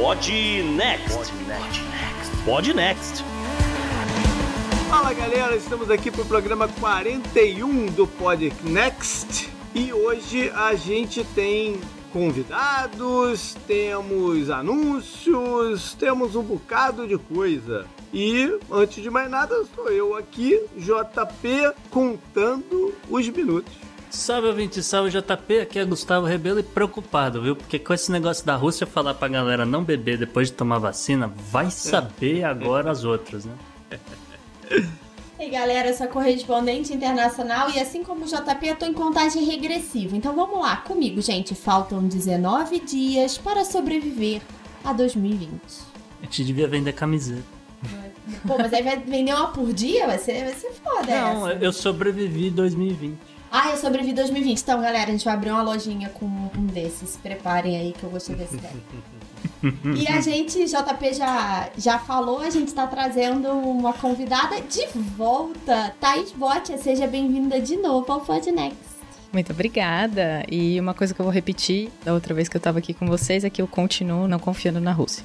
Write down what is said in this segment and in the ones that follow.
Pod Next. Pod Next. Fala galera, estamos aqui para o programa 41 do Pod Next e hoje a gente tem convidados, temos anúncios, temos um bocado de coisa. E antes de mais nada, sou eu aqui, JP, contando os minutos. Salve ouvinte, salve JP, aqui é Gustavo Rebelo e preocupado, viu? Porque com esse negócio da Rússia falar pra galera não beber depois de tomar vacina, vai saber agora as outras, né? E aí, galera, eu sou correspondente internacional e assim como o JP, eu tô em contagem regressiva. Então vamos lá, comigo, gente. Faltam 19 dias para sobreviver a 2020. A gente devia vender camiseta. Pô, mas aí vai vender uma por dia? Vai ser, vai ser foda Não, essa. eu sobrevivi 2020. Ah, eu sobrevivi 2020. Então, galera, a gente vai abrir uma lojinha com um desses. Se preparem aí que eu gostei desse ideia. E a gente, JP já, já falou, a gente tá trazendo uma convidada de volta. Thaís Botia, seja bem-vinda de novo ao Podnext. Muito obrigada. E uma coisa que eu vou repetir da outra vez que eu tava aqui com vocês é que eu continuo não confiando na Rússia.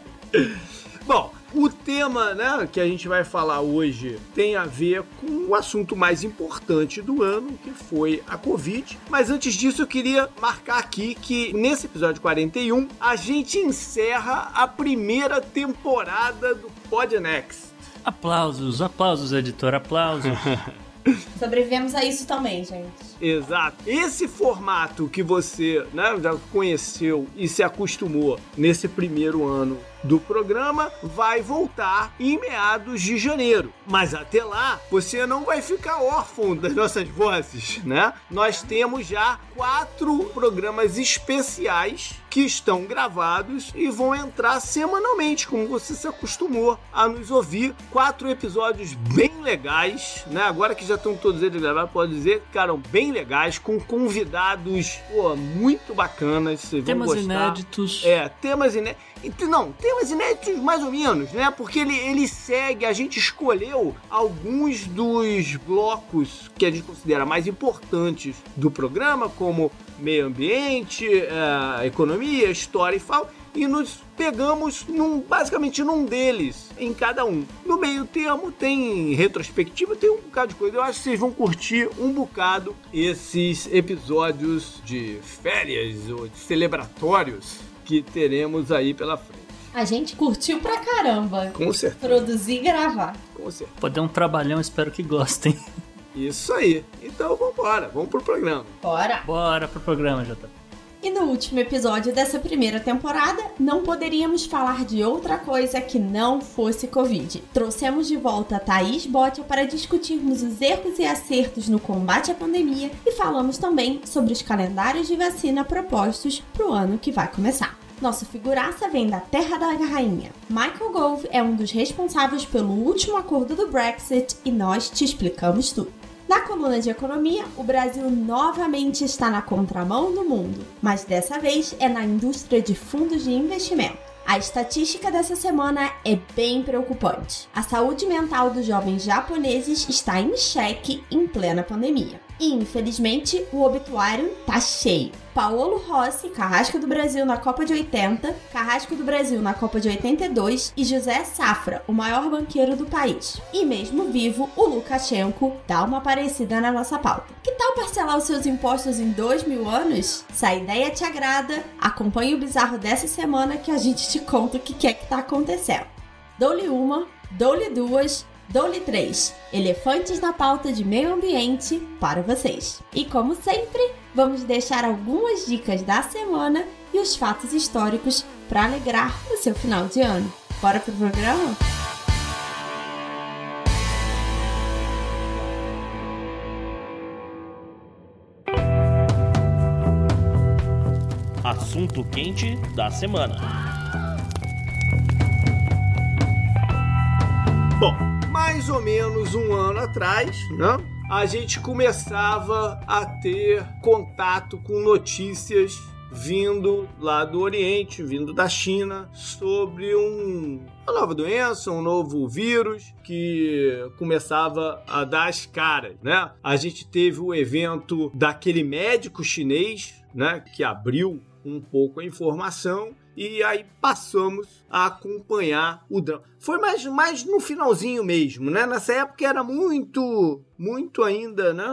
Bom, o tema né, que a gente vai falar hoje tem a ver com o assunto mais importante do ano, que foi a Covid. Mas antes disso, eu queria marcar aqui que nesse episódio 41 a gente encerra a primeira temporada do Podnext. Aplausos, aplausos, editor, aplausos. Sobrevivemos a isso também, gente. Exato. Esse formato que você né, já conheceu e se acostumou nesse primeiro ano do programa vai voltar em meados de janeiro. Mas até lá, você não vai ficar órfão das nossas vozes, né? Nós temos já quatro programas especiais que estão gravados e vão entrar semanalmente, como você se acostumou a nos ouvir. Quatro episódios bem legais, né? Agora que já estão todos eles gravados, pode dizer que ficaram bem legais, com convidados pô, muito bacanas. Vocês Temas vão gostar. inéditos. É, temas inéditos. Não, temas inéditos mais ou menos, né? Porque ele, ele segue, a gente escolheu alguns dos blocos que a gente considera mais importantes do programa, como meio ambiente, eh, economia, história e fala, e nos pegamos num, basicamente num deles, em cada um. No meio termo tem retrospectiva, tem um bocado de coisa. Eu acho que vocês vão curtir um bocado esses episódios de férias ou de celebratórios que teremos aí pela frente. A gente curtiu pra caramba. Com certeza, Produzir e gravar. com certeza. Pode dar um trabalhão, espero que gostem. Isso aí. Então vambora, vamos pro programa. Bora! Bora pro programa, JP. E no último episódio dessa primeira temporada, não poderíamos falar de outra coisa que não fosse Covid. Trouxemos de volta a Thaís Botia para discutirmos os erros e acertos no combate à pandemia e falamos também sobre os calendários de vacina propostos para o ano que vai começar. Nosso figuraça vem da Terra da Rainha. Michael Gove é um dos responsáveis pelo último acordo do Brexit e nós te explicamos tudo. Na coluna de economia, o Brasil novamente está na contramão do mundo, mas dessa vez é na indústria de fundos de investimento. A estatística dessa semana é bem preocupante. A saúde mental dos jovens japoneses está em xeque em plena pandemia. E, infelizmente, o obituário tá cheio. Paolo Rossi, Carrasco do Brasil na Copa de 80, Carrasco do Brasil na Copa de 82 e José Safra, o maior banqueiro do país. E mesmo vivo, o Lukashenko dá uma parecida na nossa pauta. Que tal parcelar os seus impostos em dois mil anos? Se a ideia te agrada, acompanhe o bizarro dessa semana que a gente te conta o que é que tá acontecendo. Dou-lhe uma, dou-lhe duas, dou-lhe três. Elefantes na pauta de meio ambiente para vocês. E como sempre, vamos deixar algumas dicas da semana e os fatos históricos para alegrar o seu final de ano. Bora pro programa? Assunto quente da semana. Bom, mais ou menos um ano atrás, né? A gente começava a ter contato com notícias vindo lá do Oriente, vindo da China, sobre um, uma nova doença, um novo vírus que começava a dar as caras, né? A gente teve o evento daquele médico chinês, né, que abriu um pouco a informação e aí passamos a acompanhar o drama. Foi mais, mais no finalzinho mesmo, né? Nessa época era muito, muito ainda, né?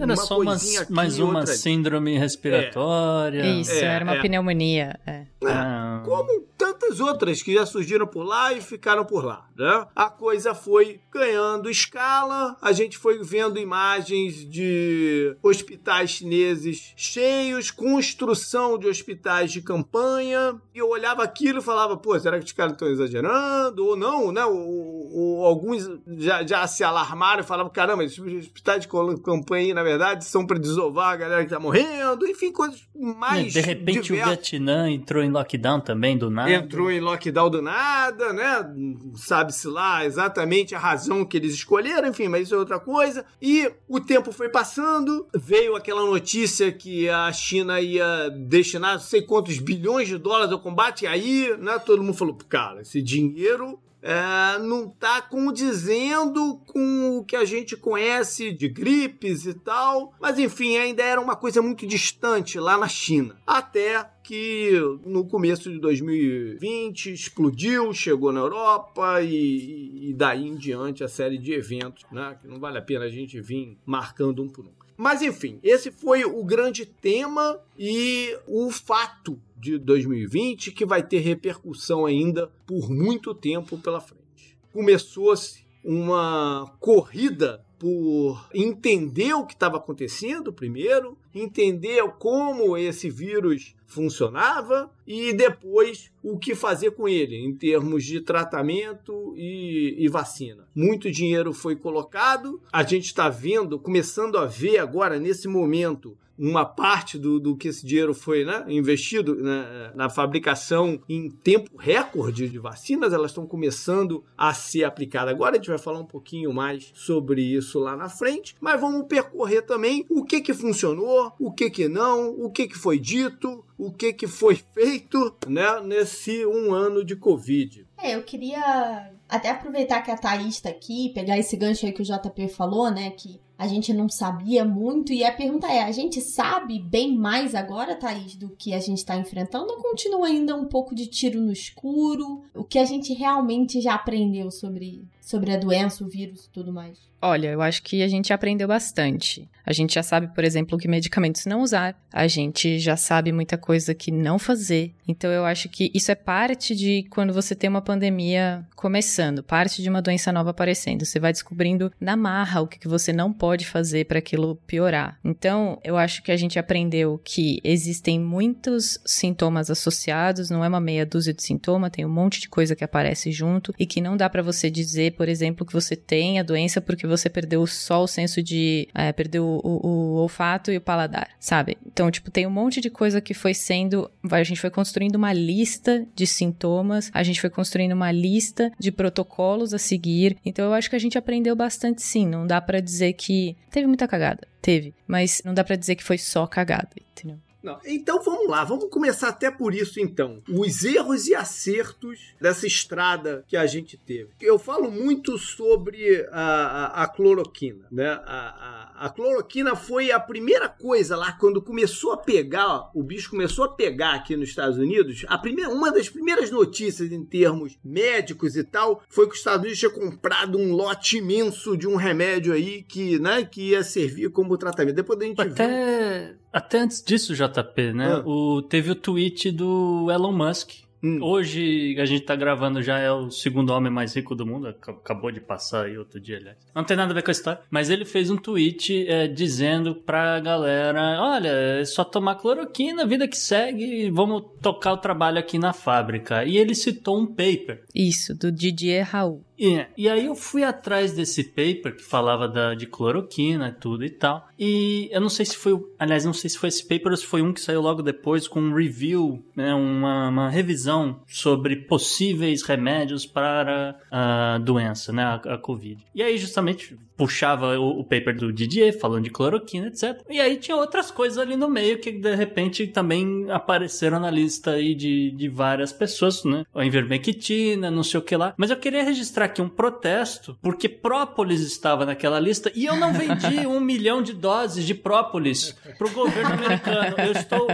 Era só umas, mais uma síndrome respiratória. É. Isso, é, era uma é. pneumonia. É. Ah. Como tantas outras que já surgiram por lá e ficaram por lá, né? A coisa foi ganhando escala, a gente foi vendo imagens de hospitais chineses cheios, construção de hospitais de campanha, e eu olhava aquilo e falava, pô, será que os caras estão exagerando? Ou não, né? Ou, ou alguns já, já se alarmaram e falavam, caramba, esses hospitais de campanha, na verdade, são para desovar a galera que tá morrendo, enfim, coisas mais De repente diversas. o Vietnã entrou em lockdown também, do nada. Entrou em lockdown do nada, né? Sabe-se lá exatamente a razão que eles escolheram, enfim, mas isso é outra coisa. E o tempo foi passando, veio aquela notícia que a China ia destinar não sei quantos bilhões de dólares ao combate, e aí, né, todo mundo falou, cara, esse dinheiro é, não está condizendo com o que a gente conhece de gripes e tal. Mas enfim, ainda era uma coisa muito distante lá na China. Até que no começo de 2020 explodiu, chegou na Europa e, e daí em diante a série de eventos, né? Que não vale a pena a gente vir marcando um por um. Mas enfim, esse foi o grande tema e o fato de 2020 que vai ter repercussão ainda por muito tempo pela frente. Começou-se uma corrida por entender o que estava acontecendo primeiro, entender como esse vírus funcionava e depois o que fazer com ele em termos de tratamento e, e vacina. Muito dinheiro foi colocado, a gente está vendo, começando a ver agora nesse momento uma parte do, do que esse dinheiro foi né, investido né, na fabricação em tempo recorde de vacinas, elas estão começando a ser aplicadas. Agora a gente vai falar um pouquinho mais sobre isso lá na frente, mas vamos percorrer também o que, que funcionou, o que, que não, o que, que foi dito, o que, que foi feito né, nesse um ano de Covid. É, eu queria até aproveitar que a Thaís está aqui, pegar esse gancho aí que o JP falou, né? Que a gente não sabia muito. E a pergunta é: a gente sabe bem mais agora, Thaís, do que a gente está enfrentando? Ou continua ainda um pouco de tiro no escuro? O que a gente realmente já aprendeu sobre, sobre a doença, o vírus e tudo mais? Olha, eu acho que a gente aprendeu bastante. A gente já sabe, por exemplo, que medicamentos não usar. A gente já sabe muita coisa que não fazer. Então eu acho que isso é parte de quando você tem uma pandemia começando, parte de uma doença nova aparecendo. Você vai descobrindo na marra o que você não pode fazer para aquilo piorar. Então, eu acho que a gente aprendeu que existem muitos sintomas associados, não é uma meia dúzia de sintoma, tem um monte de coisa que aparece junto e que não dá para você dizer, por exemplo, que você tem a doença porque você perdeu só o senso de. É, perdeu o, o, o, olfato e o paladar, sabe? Então, tipo, tem um monte de coisa que foi sendo. A gente foi construindo uma lista de sintomas, a gente foi construindo uma lista de protocolos a seguir. Então, eu acho que a gente aprendeu bastante sim. Não dá para dizer que. Teve muita cagada. Teve. Mas não dá para dizer que foi só cagada, entendeu? Não. Então vamos lá, vamos começar até por isso então. Os erros e acertos dessa estrada que a gente teve. Eu falo muito sobre a, a, a cloroquina, né? A, a, a, cloroquina foi a primeira coisa lá quando começou a pegar, o bicho começou a pegar aqui nos Estados Unidos. A primeira, uma das primeiras notícias em termos médicos e tal foi que os Estados Unidos tinha comprado um lote imenso de um remédio aí que, né, que ia servir como tratamento. Depois a gente até viu... até antes disso já JP, né? Ah. O, teve o tweet do Elon Musk. Hum. Hoje a gente tá gravando já é o segundo homem mais rico do mundo. Acabou de passar aí outro dia, aliás. Não tem nada a ver com a história. Mas ele fez um tweet é, dizendo pra galera: olha, é só tomar cloroquina, vida que segue, vamos tocar o trabalho aqui na fábrica. E ele citou um paper. Isso, do Didier Raul. É, e aí eu fui atrás desse paper que falava da, de cloroquina e tudo e tal. E eu não sei se foi, aliás, não sei se foi esse paper ou se foi um que saiu logo depois com um review, né, uma, uma revisão sobre possíveis remédios para a doença, né, a, a Covid. E aí justamente puxava o, o, paper do Didier falando de cloroquina, etc. E aí tinha outras coisas ali no meio que de repente também apareceram na lista aí de, de várias pessoas, né? A ivermectina, não sei o que lá. Mas eu queria registrar aqui um protesto, porque própolis estava naquela lista e eu não vendi um milhão de doses de própolis pro governo americano. Eu estou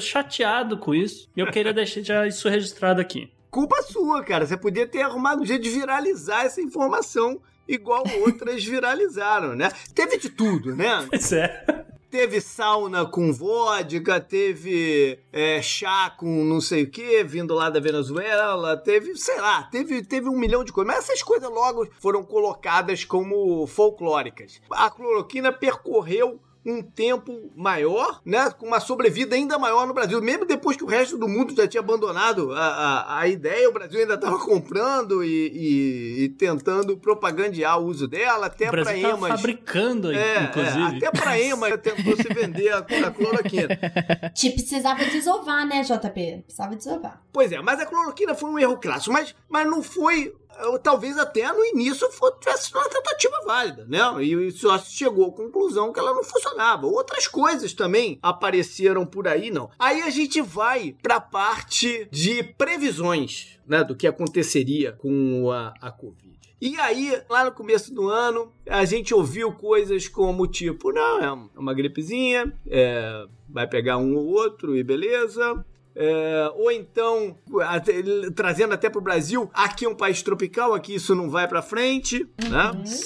chateado com isso e eu queria deixar já isso registrado aqui culpa sua, cara. Você podia ter arrumado um jeito de viralizar essa informação igual outras viralizaram, né? Teve de tudo, né? Pois é. Teve sauna com vodka, teve é, chá com não sei o que, vindo lá da Venezuela, teve, sei lá, teve, teve um milhão de coisas. Mas essas coisas logo foram colocadas como folclóricas. A cloroquina percorreu um tempo maior, né? Com uma sobrevida ainda maior no Brasil. Mesmo depois que o resto do mundo já tinha abandonado a, a, a ideia, o Brasil ainda estava comprando e, e, e, tentando propagandear o uso dela, até para EMAs. fabricando, é, inclusive. É, até para EMA tentou se vender a, a cloroquina. Tipo, precisava desovar, né, JP? Precisava desovar. Pois é, mas a cloroquina foi um erro clássico, mas, mas não foi talvez até no início tivesse uma tentativa válida, né? E só chegou à conclusão que ela não funcionava. Outras coisas também apareceram por aí, não. Aí a gente vai para a parte de previsões, né, do que aconteceria com a, a Covid. E aí, lá no começo do ano, a gente ouviu coisas como tipo, não, é uma gripezinha, é, vai pegar um ou outro e beleza. É, ou então, até, trazendo até para o Brasil, aqui é um país tropical, aqui isso não vai para frente, né? uhum. né?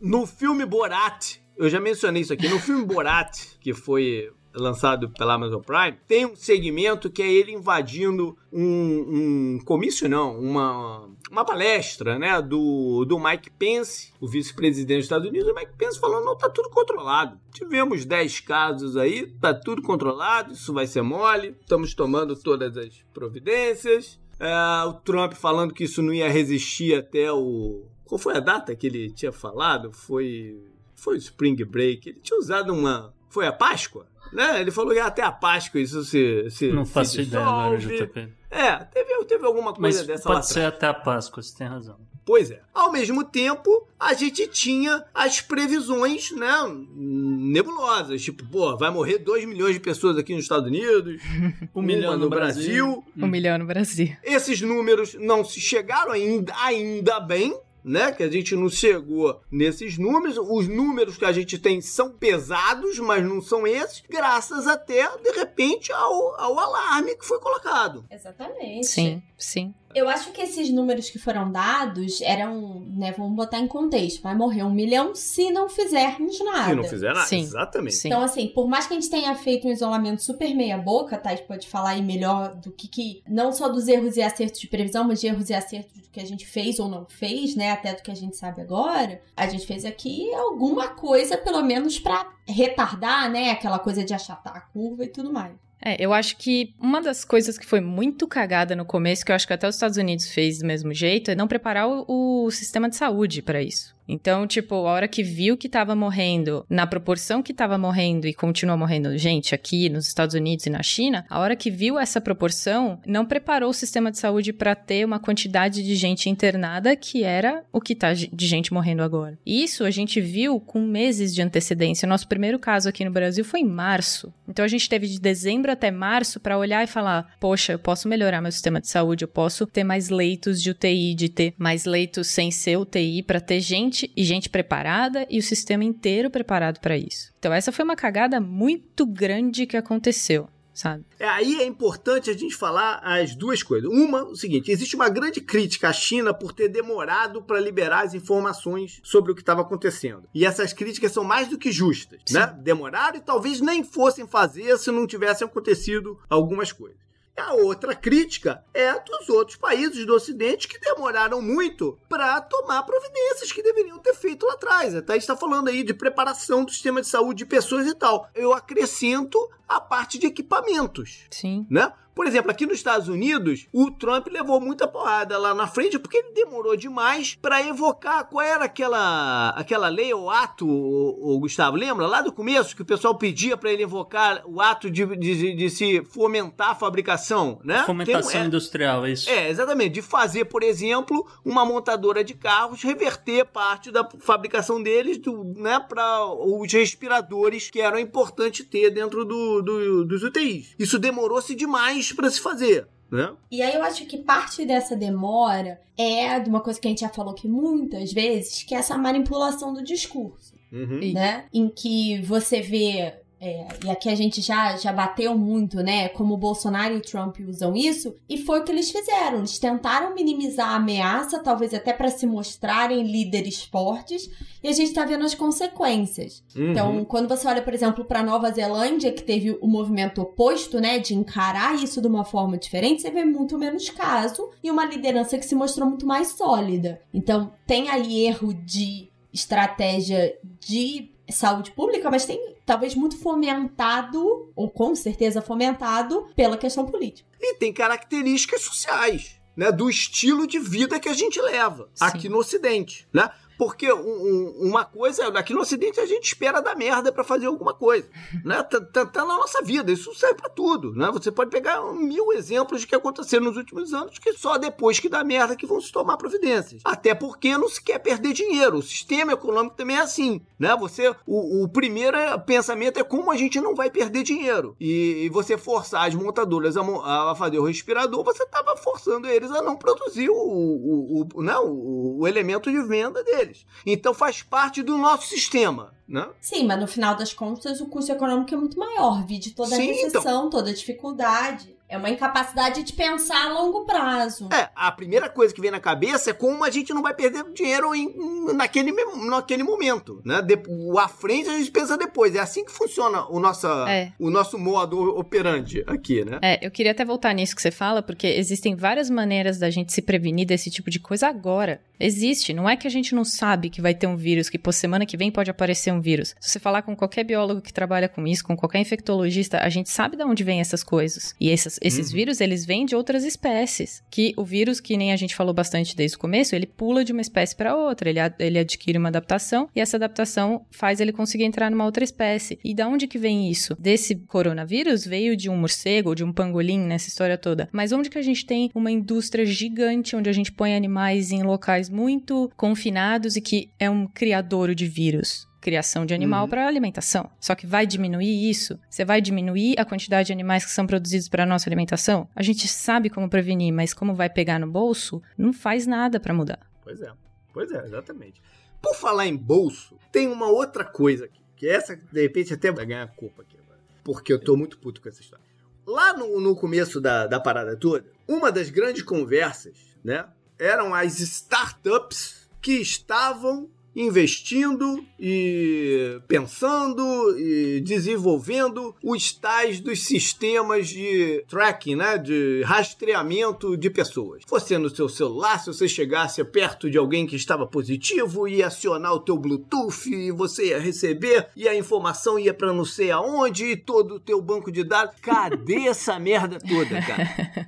No filme Borat, eu já mencionei isso aqui, no filme Borat, que foi lançado pela Amazon Prime, tem um segmento que é ele invadindo um, um comício, não, uma, uma palestra, né, do, do Mike Pence, o vice-presidente dos Estados Unidos, o Mike Pence falando, não, tá tudo controlado. Tivemos 10 casos aí, tá tudo controlado, isso vai ser mole, estamos tomando todas as providências. É, o Trump falando que isso não ia resistir até o... Qual foi a data que ele tinha falado? Foi... Foi o Spring Break. Ele tinha usado uma... Foi a Páscoa? Né? Ele falou que até a Páscoa isso se, se Não faço se ideia agora, JP. É, teve, teve alguma coisa Mas dessa pode lá ser até a Páscoa, você tem razão. Pois é. Ao mesmo tempo, a gente tinha as previsões, né, nebulosas. Tipo, pô, vai morrer 2 milhões de pessoas aqui nos Estados Unidos, um milhão no, no Brasil. Brasil. Um milhão no Brasil. Esses números não se chegaram ainda, ainda bem, né? Que a gente não chegou nesses números. Os números que a gente tem são pesados, mas não são esses, graças até, de repente, ao, ao alarme que foi colocado. Exatamente. Sim, sim. Eu acho que esses números que foram dados eram, né, vamos botar em contexto, vai morrer um milhão se não fizermos nada. Se não fizer nada, Sim. exatamente. Sim. Então, assim, por mais que a gente tenha feito um isolamento super meia boca, tá? A gente pode falar aí melhor do que, que não só dos erros e acertos de previsão, mas de erros e acertos do que a gente fez ou não fez, né, até do que a gente sabe agora. A gente fez aqui alguma coisa, pelo menos para retardar, né, aquela coisa de achatar a curva e tudo mais. É, eu acho que uma das coisas que foi muito cagada no começo, que eu acho que até os Estados Unidos fez do mesmo jeito, é não preparar o, o sistema de saúde para isso. Então, tipo, a hora que viu que tava morrendo, na proporção que tava morrendo e continua morrendo gente aqui nos Estados Unidos e na China, a hora que viu essa proporção, não preparou o sistema de saúde para ter uma quantidade de gente internada que era o que tá de gente morrendo agora. Isso a gente viu com meses de antecedência. Nosso primeiro caso aqui no Brasil foi em março. Então a gente teve de dezembro até março para olhar e falar: poxa, eu posso melhorar meu sistema de saúde, eu posso ter mais leitos de UTI, de ter mais leitos sem ser UTI, para ter gente gente e gente preparada e o sistema inteiro preparado para isso. Então essa foi uma cagada muito grande que aconteceu. Sabe? É, aí é importante a gente falar as duas coisas. Uma, o seguinte: existe uma grande crítica à China por ter demorado para liberar as informações sobre o que estava acontecendo. E essas críticas são mais do que justas, Sim. né? Demoraram e talvez nem fossem fazer se não tivessem acontecido algumas coisas. A outra crítica é dos outros países do Ocidente que demoraram muito para tomar providências que deveriam ter feito lá atrás. Até está falando aí de preparação do sistema de saúde de pessoas e tal. Eu acrescento a parte de equipamentos. Sim. Né? Por exemplo, aqui nos Estados Unidos, o Trump levou muita porrada lá na frente porque ele demorou demais para evocar qual era aquela, aquela lei ou ato, o, Gustavo, lembra? Lá do começo que o pessoal pedia para ele evocar o ato de, de, de, se fomentar a fabricação, né? Fomentação um, é, industrial, é isso. É, exatamente. De fazer, por exemplo, uma montadora de carros reverter parte da fabricação deles do, né, para os respiradores que eram importantes ter dentro do, do, dos UTIs. Isso demorou-se demais para se fazer. Né? E aí eu acho que parte dessa demora é de uma coisa que a gente já falou aqui muitas vezes, que é essa manipulação do discurso. Uhum. Né? Em que você vê é, e aqui a gente já, já bateu muito, né? Como o Bolsonaro e o Trump usam isso, e foi o que eles fizeram. Eles tentaram minimizar a ameaça, talvez até para se mostrarem líderes fortes, e a gente está vendo as consequências. Uhum. Então, quando você olha, por exemplo, para Nova Zelândia, que teve o movimento oposto, né, de encarar isso de uma forma diferente, você vê muito menos caso e uma liderança que se mostrou muito mais sólida. Então, tem aí erro de estratégia de saúde pública, mas tem talvez muito fomentado, ou com certeza fomentado, pela questão política. E tem características sociais. Né, do estilo de vida que a gente leva Sim. aqui no Ocidente, né? Porque um, um, uma coisa, aqui no Ocidente a gente espera dar merda para fazer alguma coisa, né? Tá, tá, tá, na nossa vida, isso serve para tudo, né? Você pode pegar mil exemplos de que aconteceram nos últimos anos que só depois que dá merda que vão se tomar providências. Até porque não se quer perder dinheiro. O sistema econômico também é assim, né? Você, o, o primeiro pensamento é como a gente não vai perder dinheiro. E, e você forçar as montadoras a, a, fazer o respirador, você tava forçando eles a não produzir o, o, o, né? o, o elemento de venda deles Então faz parte do nosso sistema. Né? Sim, mas no final das contas o custo econômico é muito maior, vide toda Sim, a recessão, então... toda a dificuldade. É uma incapacidade de pensar a longo prazo. É, a primeira coisa que vem na cabeça é como a gente não vai perder dinheiro em, naquele, naquele momento, né? De, o à frente a gente pensa depois. É assim que funciona o, nossa, é. o nosso modo operandi aqui, né? É, eu queria até voltar nisso que você fala, porque existem várias maneiras da gente se prevenir desse tipo de coisa agora. Existe, não é que a gente não sabe que vai ter um vírus, que por semana que vem pode aparecer um vírus. Se você falar com qualquer biólogo que trabalha com isso, com qualquer infectologista, a gente sabe de onde vem essas coisas. E essas, esses uhum. vírus, eles vêm de outras espécies. Que o vírus, que nem a gente falou bastante desde o começo, ele pula de uma espécie para outra, ele, ele adquire uma adaptação e essa adaptação faz ele conseguir entrar numa outra espécie. E da onde que vem isso? Desse coronavírus veio de um morcego, de um pangolim nessa história toda. Mas onde que a gente tem uma indústria gigante onde a gente põe animais em locais muito confinados e que é um criadouro de vírus? Criação de animal uhum. para alimentação. Só que vai diminuir isso? Você vai diminuir a quantidade de animais que são produzidos para a nossa alimentação? A gente sabe como prevenir, mas como vai pegar no bolso, não faz nada para mudar. Pois é. Pois é, exatamente. Por falar em bolso, tem uma outra coisa aqui, que essa de repente até vai ganhar culpa aqui agora, porque eu tô muito puto com essa história. Lá no, no começo da, da parada toda, uma das grandes conversas, né, eram as startups que estavam investindo e pensando e desenvolvendo os tais dos sistemas de tracking, né, de rastreamento de pessoas. Você no seu celular, se você chegasse perto de alguém que estava positivo, ia acionar o teu Bluetooth e você ia receber e a informação ia para não sei aonde e todo o teu banco de dados. Cadê essa merda toda, cara?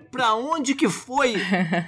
Pra onde que foi?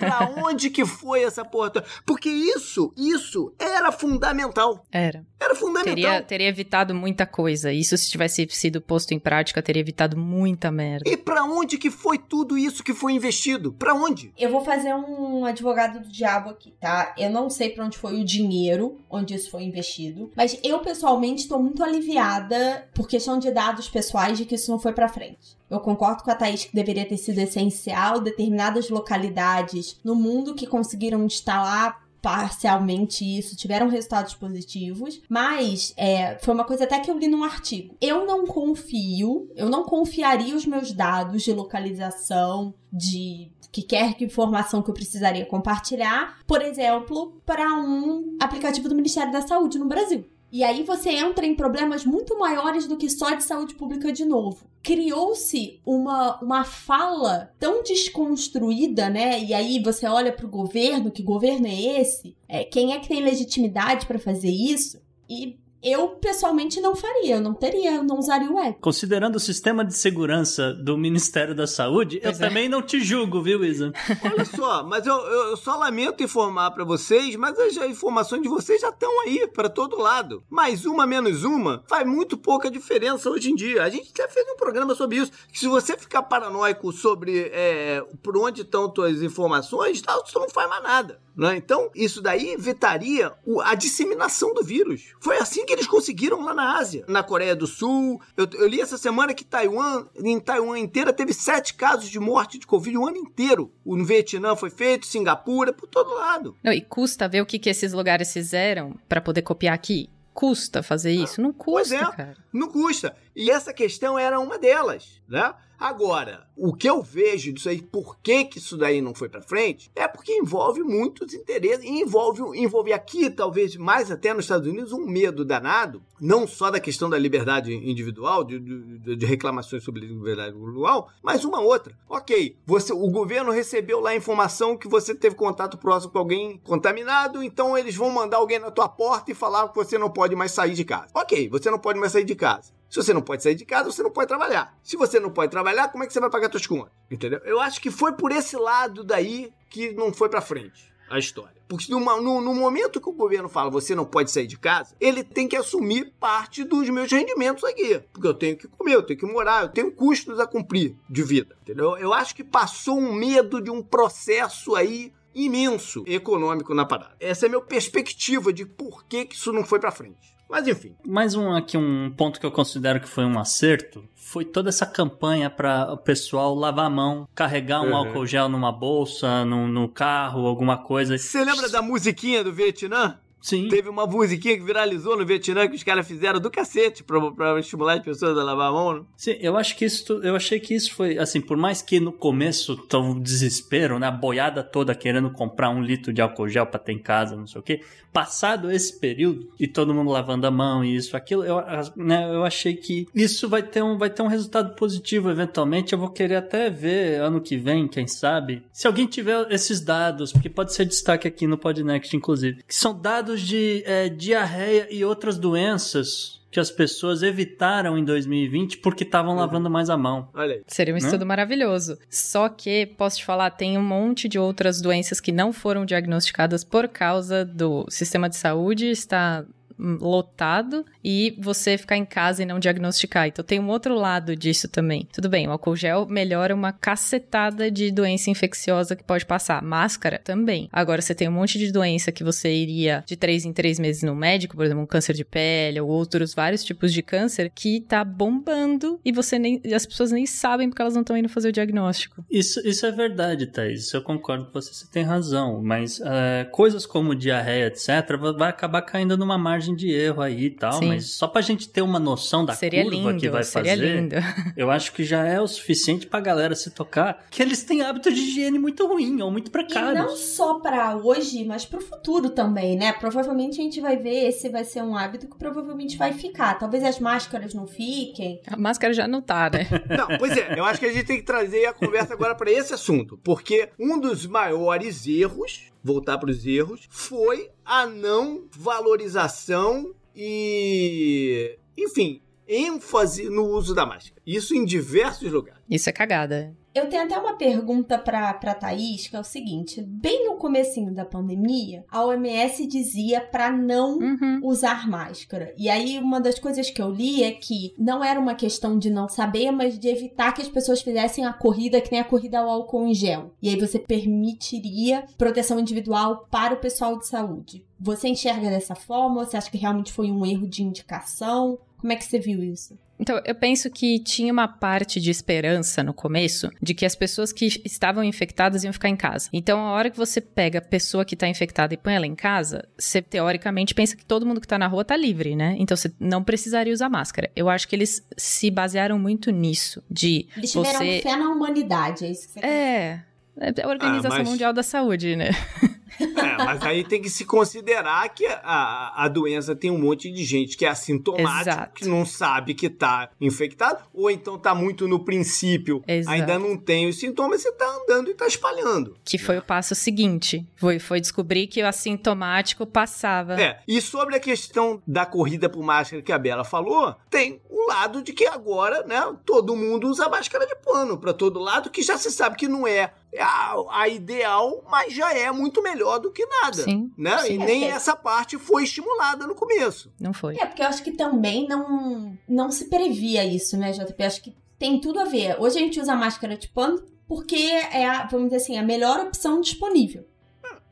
Pra onde que foi essa porra? Porque isso, isso era fundamental. Era. Era fundamental. Teria, teria evitado muita coisa. Isso se tivesse sido posto em prática, teria evitado muita merda. E para onde que foi tudo isso que foi investido? Para onde? Eu vou fazer um advogado do diabo aqui, tá? Eu não sei para onde foi o dinheiro, onde isso foi investido, mas eu pessoalmente estou muito aliviada por questão de dados pessoais de que isso não foi para frente. Eu concordo com a Thaís que deveria ter sido essencial determinadas localidades no mundo que conseguiram instalar parcialmente isso, tiveram resultados positivos, mas é, foi uma coisa até que eu li num artigo. Eu não confio, eu não confiaria os meus dados de localização, de que quer que informação que eu precisaria compartilhar, por exemplo, para um aplicativo do Ministério da Saúde no Brasil. E aí você entra em problemas muito maiores do que só de saúde pública de novo. Criou-se uma, uma fala tão desconstruída, né? E aí você olha para o governo, que governo é esse? É, quem é que tem legitimidade para fazer isso? E eu pessoalmente não faria, eu não teria, eu não usaria o app. Considerando o sistema de segurança do Ministério da Saúde, pois eu é. também não te julgo, viu, Isa? Olha só, mas eu, eu só lamento informar para vocês, mas as informações de vocês já estão aí para todo lado. Mais uma menos uma faz muito pouca diferença hoje em dia. A gente até fez um programa sobre isso. Que se você ficar paranoico sobre é, por onde estão suas informações, tá, isso não faz mais nada. Né? Então, isso daí evitaria a disseminação do vírus. Foi assim que eles conseguiram lá na Ásia, na Coreia do Sul. Eu, eu li essa semana que Taiwan, em Taiwan inteira, teve sete casos de morte de Covid o ano inteiro. No Vietnã foi feito, Singapura, por todo lado. Não, e custa ver o que, que esses lugares fizeram para poder copiar aqui custa fazer isso? Não custa, é, cara. Não custa. E essa questão era uma delas, né? Agora, o que eu vejo disso aí, por que, que isso daí não foi para frente, é porque envolve muitos interesses, e envolve, envolve aqui, talvez mais até nos Estados Unidos, um medo danado, não só da questão da liberdade individual, de, de, de reclamações sobre liberdade individual, mas uma outra. Ok, você, o governo recebeu lá a informação que você teve contato próximo com alguém contaminado, então eles vão mandar alguém na tua porta e falar que você não pode mais sair de casa. Ok, você não pode mais sair de casa. Se você não pode sair de casa, você não pode trabalhar. Se você não pode trabalhar, como é que você vai pagar suas contas? Entendeu? Eu acho que foi por esse lado daí que não foi para frente a história. Porque no, no, no, momento que o governo fala você não pode sair de casa, ele tem que assumir parte dos meus rendimentos aqui. Porque eu tenho que comer, eu tenho que morar, eu tenho custos a cumprir de vida. Entendeu? Eu acho que passou um medo de um processo aí imenso econômico na parada. Essa é a minha perspectiva de por que, que isso não foi para frente. Mas enfim. Mais um aqui, um ponto que eu considero que foi um acerto, foi toda essa campanha para o pessoal lavar a mão, carregar um uhum. álcool gel numa bolsa, no, no carro, alguma coisa. Você lembra da musiquinha do Vietnã? Sim. Teve uma musiquinha que viralizou no Vietnã que os caras fizeram do cacete pra, pra estimular as pessoas a lavar a mão. Né? Sim, eu acho que isso, eu achei que isso foi, assim, por mais que no começo tão desespero, né, a boiada toda querendo comprar um litro de álcool gel pra ter em casa, não sei o quê, passado esse período e todo mundo lavando a mão e isso, aquilo, eu, né, eu achei que isso vai ter, um, vai ter um resultado positivo eventualmente. Eu vou querer até ver ano que vem, quem sabe, se alguém tiver esses dados, porque pode ser destaque aqui no Podnext, inclusive, que são dados casos de é, diarreia e outras doenças que as pessoas evitaram em 2020 porque estavam uhum. lavando mais a mão. Olha aí. Seria um estudo maravilhoso. Só que, posso te falar, tem um monte de outras doenças que não foram diagnosticadas por causa do sistema de saúde está lotado e você ficar em casa e não diagnosticar. Então tem um outro lado disso também. Tudo bem, o álcool gel melhora uma cacetada de doença infecciosa que pode passar. Máscara também. Agora você tem um monte de doença que você iria de três em três meses no médico, por exemplo, um câncer de pele ou outros vários tipos de câncer que tá bombando e você nem as pessoas nem sabem porque elas não estão indo fazer o diagnóstico. Isso, isso é verdade, Thaís. Eu concordo com você, você tem razão. Mas uh, coisas como diarreia, etc., vai acabar caindo numa margem margem de erro aí e tal, Sim. mas só pra gente ter uma noção da seria curva lindo, que vai seria fazer, lindo. eu acho que já é o suficiente pra galera se tocar que eles têm hábito de higiene muito ruim ou muito precário. E não só pra hoje, mas pro futuro também, né? Provavelmente a gente vai ver esse vai ser um hábito que provavelmente vai ficar. Talvez as máscaras não fiquem. A máscara já não tá, né? não, pois é, eu acho que a gente tem que trazer a conversa agora para esse assunto, porque um dos maiores erros voltar para os erros, foi a não valorização e, enfim, ênfase no uso da máscara. Isso em diversos lugares. Isso é cagada. Eu tenho até uma pergunta para para Thaís, que é o seguinte: bem no comecinho da pandemia, a OMS dizia para não uhum. usar máscara. E aí uma das coisas que eu li é que não era uma questão de não saber, mas de evitar que as pessoas fizessem a corrida que nem a corrida ao álcool em gel. E aí você permitiria proteção individual para o pessoal de saúde. Você enxerga dessa forma? Você acha que realmente foi um erro de indicação? Como é que você viu isso? Então, eu penso que tinha uma parte de esperança no começo de que as pessoas que estavam infectadas iam ficar em casa. Então, a hora que você pega a pessoa que está infectada e põe ela em casa, você teoricamente pensa que todo mundo que está na rua está livre, né? Então, você não precisaria usar máscara. Eu acho que eles se basearam muito nisso, de Eles tiveram você... fé na humanidade, é isso que você É... É a Organização ah, mas... Mundial da Saúde, né? É, mas aí tem que se considerar que a, a doença tem um monte de gente que é assintomático, Exato. que não sabe que tá infectado, ou então tá muito no princípio, Exato. ainda não tem os sintomas e tá andando e tá espalhando. Que foi o passo seguinte. Foi, foi descobrir que o assintomático passava. É, e sobre a questão da corrida por máscara que a Bela falou, tem o lado de que agora, né, todo mundo usa máscara de pano para todo lado, que já se sabe que não é a, a, ideal, mas já é muito melhor do que nada. Sim. Né? Sim, e nem é. essa parte foi estimulada no começo. Não foi. É, porque eu acho que também não, não se previa isso, né, JP? Acho que tem tudo a ver. Hoje a gente usa máscara de pano porque é, a, vamos dizer assim, a melhor opção disponível.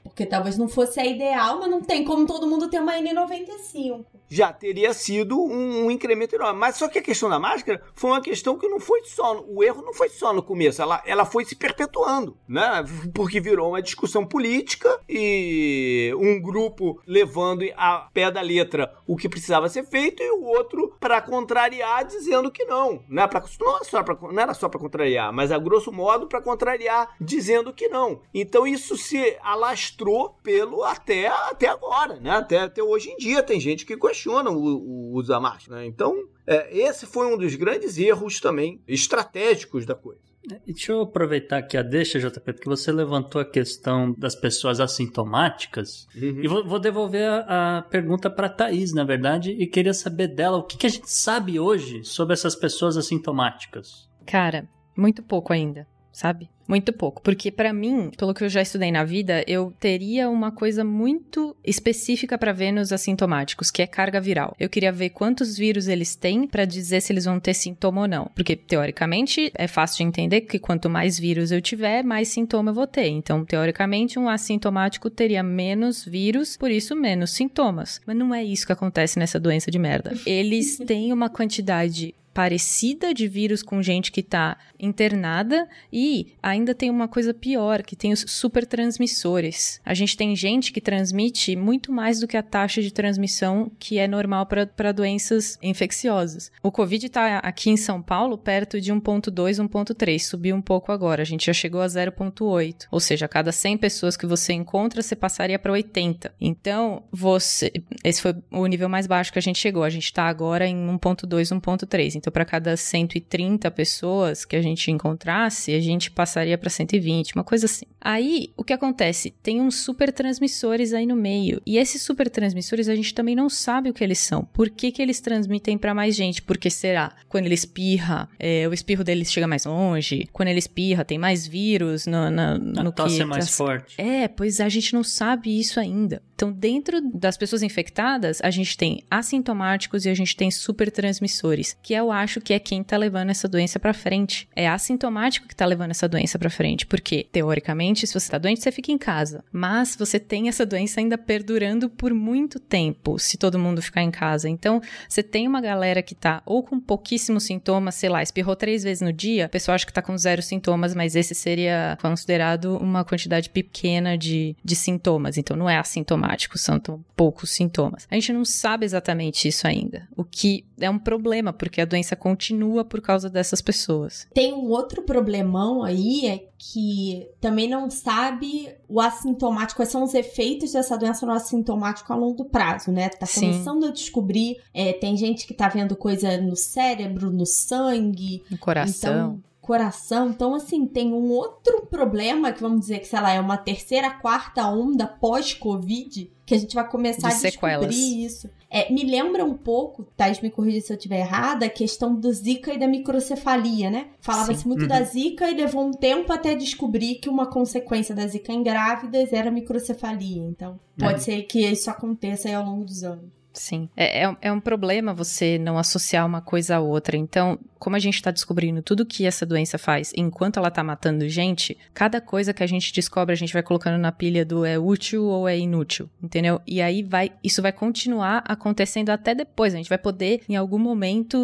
Porque talvez não fosse a ideal, mas não tem como todo mundo ter uma N95 já teria sido um, um, incremento enorme. Mas só que a questão da máscara foi uma questão que não foi só. O erro não foi só no começo, ela, ela foi se perpetuando, né? Porque virou uma discussão política e um grupo levando a pé da letra o que precisava ser feito e o outro para contrariar dizendo que não. Né? Pra, não, era só pra, não era só para contrariar, mas a grosso modo para contrariar dizendo que não. Então isso se alastrou pelo até, até agora, né? Até, até hoje em dia tem gente que questionam o, o uso da máscara. Né? Então, é, esse foi um dos grandes erros também estratégicos da coisa. É, deixa eu aproveitar aqui a deixa, JP, porque você levantou a questão das pessoas assintomáticas. Uhum. E vou, vou, devolver a, a pergunta para a Thaís, na verdade, e queria saber dela o que, que a gente sabe hoje sobre essas pessoas assintomáticas. Cara, muito pouco ainda, sabe? Muito pouco, porque para mim, pelo que eu já estudei na vida, eu teria uma coisa muito específica para ver nos assintomáticos, que é carga viral. Eu queria ver quantos vírus eles têm para dizer se eles vão ter sintoma ou não, porque teoricamente é fácil de entender que quanto mais vírus eu tiver, mais sintoma eu vou ter. Então, teoricamente, um assintomático teria menos vírus, por isso menos sintomas. Mas não é isso que acontece nessa doença de merda. Eles têm uma quantidade parecida de vírus com gente que está internada e ainda tem uma coisa pior, que tem os super transmissores. A gente tem gente que transmite muito mais do que a taxa de transmissão que é normal para doenças infecciosas. O Covid está aqui em São Paulo perto de 1.2, 1.3, subiu um pouco agora, a gente já chegou a 0.8. Ou seja, a cada 100 pessoas que você encontra, você passaria para 80. Então, você, esse foi o nível mais baixo que a gente chegou. A gente está agora em 1.2, 1.3. Então, para cada 130 pessoas que a gente encontrasse, a gente passaria para 120, uma coisa assim. Aí, o que acontece? Tem uns super transmissores aí no meio. E esses super transmissores a gente também não sabe o que eles são. Por que, que eles transmitem para mais gente? Porque será? Quando ele espirra, é, o espirro deles chega mais longe. Quando ele espirra, tem mais vírus no, no, no a tosse é mais forte. É, pois a gente não sabe isso ainda. Então, dentro das pessoas infectadas, a gente tem assintomáticos e a gente tem super transmissores, que eu acho que é quem tá levando essa doença para frente. É assintomático que tá levando essa doença para frente, porque teoricamente, se você tá doente, você fica em casa, mas você tem essa doença ainda perdurando por muito tempo, se todo mundo ficar em casa. Então, você tem uma galera que tá ou com pouquíssimos sintomas, sei lá, espirrou três vezes no dia, a pessoa acha que tá com zero sintomas, mas esse seria considerado uma quantidade pequena de, de sintomas. Então, não é assintomático são poucos sintomas. A gente não sabe exatamente isso ainda, o que é um problema, porque a doença continua por causa dessas pessoas. Tem um outro problemão aí, é que também não sabe o assintomático, quais são os efeitos dessa doença no assintomático a longo prazo, né? Tá começando Sim. a descobrir, é, tem gente que tá vendo coisa no cérebro, no sangue. No coração. Então, coração. Então, assim, tem um outro problema que vamos dizer que, sei lá, é uma terceira, quarta onda pós-Covid, que a gente vai começar De a sequelas. descobrir isso. É, me lembra um pouco, Thais, me corrija se eu estiver errada, a questão do Zika e da microcefalia, né? Falava-se muito uhum. da Zika e levou um tempo até descobrir que uma consequência da Zika em grávidas era a microcefalia. Então, pode uhum. ser que isso aconteça aí ao longo dos anos. Sim. É, é, é, um problema você não associar uma coisa a outra. Então, como a gente está descobrindo tudo que essa doença faz enquanto ela está matando gente, cada coisa que a gente descobre, a gente vai colocando na pilha do é útil ou é inútil, entendeu? E aí vai, isso vai continuar acontecendo até depois. A gente vai poder, em algum momento,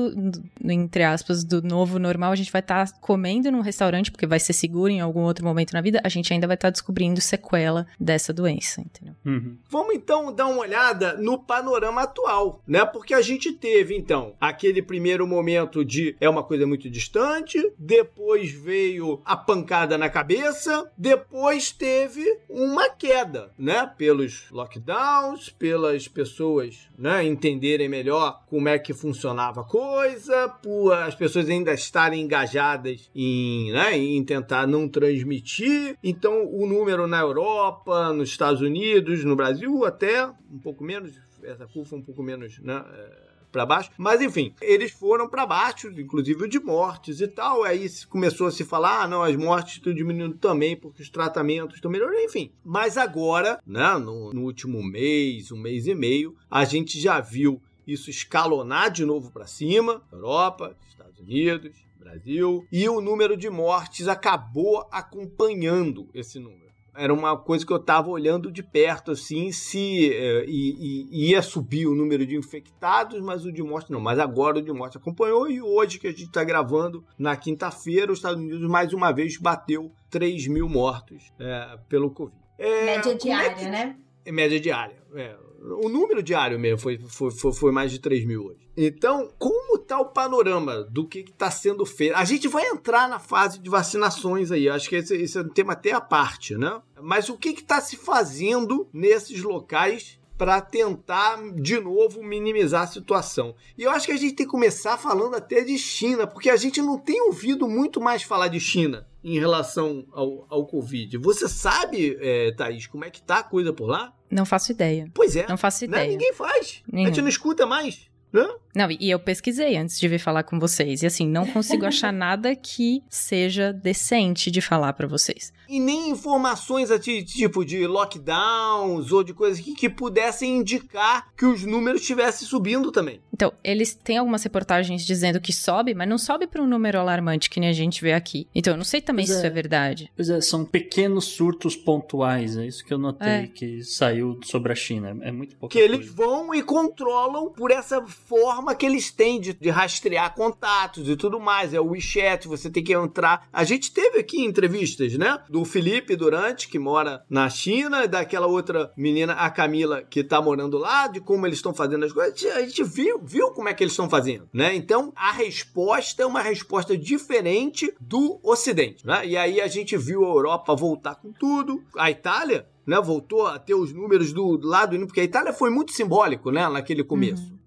entre aspas, do novo normal, a gente vai estar tá comendo num restaurante, porque vai ser seguro em algum outro momento na vida, a gente ainda vai estar tá descobrindo sequela dessa doença, entendeu? Uhum. Vamos então dar uma olhada no panorama atual, né? Porque a gente teve, então, aquele primeiro momento de é uma coisa muito distante. Depois veio a pancada na cabeça. Depois teve uma queda, né? Pelos lockdowns, pelas pessoas né, entenderem melhor como é que funcionava a coisa, por as pessoas ainda estarem engajadas em, né, em tentar não transmitir. Então, o número na Europa, nos Estados Unidos, no Brasil, até um pouco menos, essa curva um pouco menos, né? É, para baixo. Mas enfim, eles foram para baixo, inclusive de mortes e tal. Aí começou a se falar: ah, não, as mortes estão diminuindo também porque os tratamentos estão melhorando, enfim. Mas agora, né, no, no último mês, um mês e meio, a gente já viu isso escalonar de novo para cima Europa, Estados Unidos, Brasil e o número de mortes acabou acompanhando esse número era uma coisa que eu estava olhando de perto, assim, se é, e, e, ia subir o número de infectados, mas o de morte não. Mas agora o de morte acompanhou e hoje que a gente está gravando, na quinta-feira, os Estados Unidos mais uma vez bateu 3 mil mortos é, pelo Covid. É, média diária, é que... né? É média diária, é. O número diário mesmo foi, foi, foi, foi mais de 3 mil hoje. Então, como está o panorama do que está sendo feito? A gente vai entrar na fase de vacinações aí. Acho que esse, esse é um tema até à parte, né? Mas o que está se fazendo nesses locais para tentar de novo minimizar a situação. E eu acho que a gente tem que começar falando até de China, porque a gente não tem ouvido muito mais falar de China em relação ao, ao Covid. Você sabe, é, Thaís, como é que tá a coisa por lá? Não faço ideia. Pois é. Não faço né? ideia. Não, ninguém faz. Nenhum. A gente não escuta mais. Não? E eu pesquisei antes de vir falar com vocês. E assim, não consigo achar nada que seja decente de falar para vocês. E nem informações tipo de lockdowns ou de coisas que, que pudessem indicar que os números estivessem subindo também. Então, eles têm algumas reportagens dizendo que sobe, mas não sobe para um número alarmante que nem a gente vê aqui. Então, eu não sei também pois se é. isso é verdade. Pois é, são pequenos surtos pontuais. É isso que eu notei é. que saiu sobre a China. É muito pouco. Que coisa. eles vão e controlam por essa forma que eles têm de, de, rastrear contatos e tudo mais. É o WeChat, você tem que entrar. A gente teve aqui entrevistas, né? Do Felipe Durante, que mora na China, daquela outra menina, a Camila, que tá morando lá, de como eles estão fazendo as coisas. A gente viu, viu como é que eles estão fazendo, né? Então, a resposta é uma resposta diferente do Ocidente, né? E aí a gente viu a Europa voltar com tudo. A Itália né, voltou a ter os números do lado, porque a Itália foi muito simbólico, né, naquele começo. Uhum.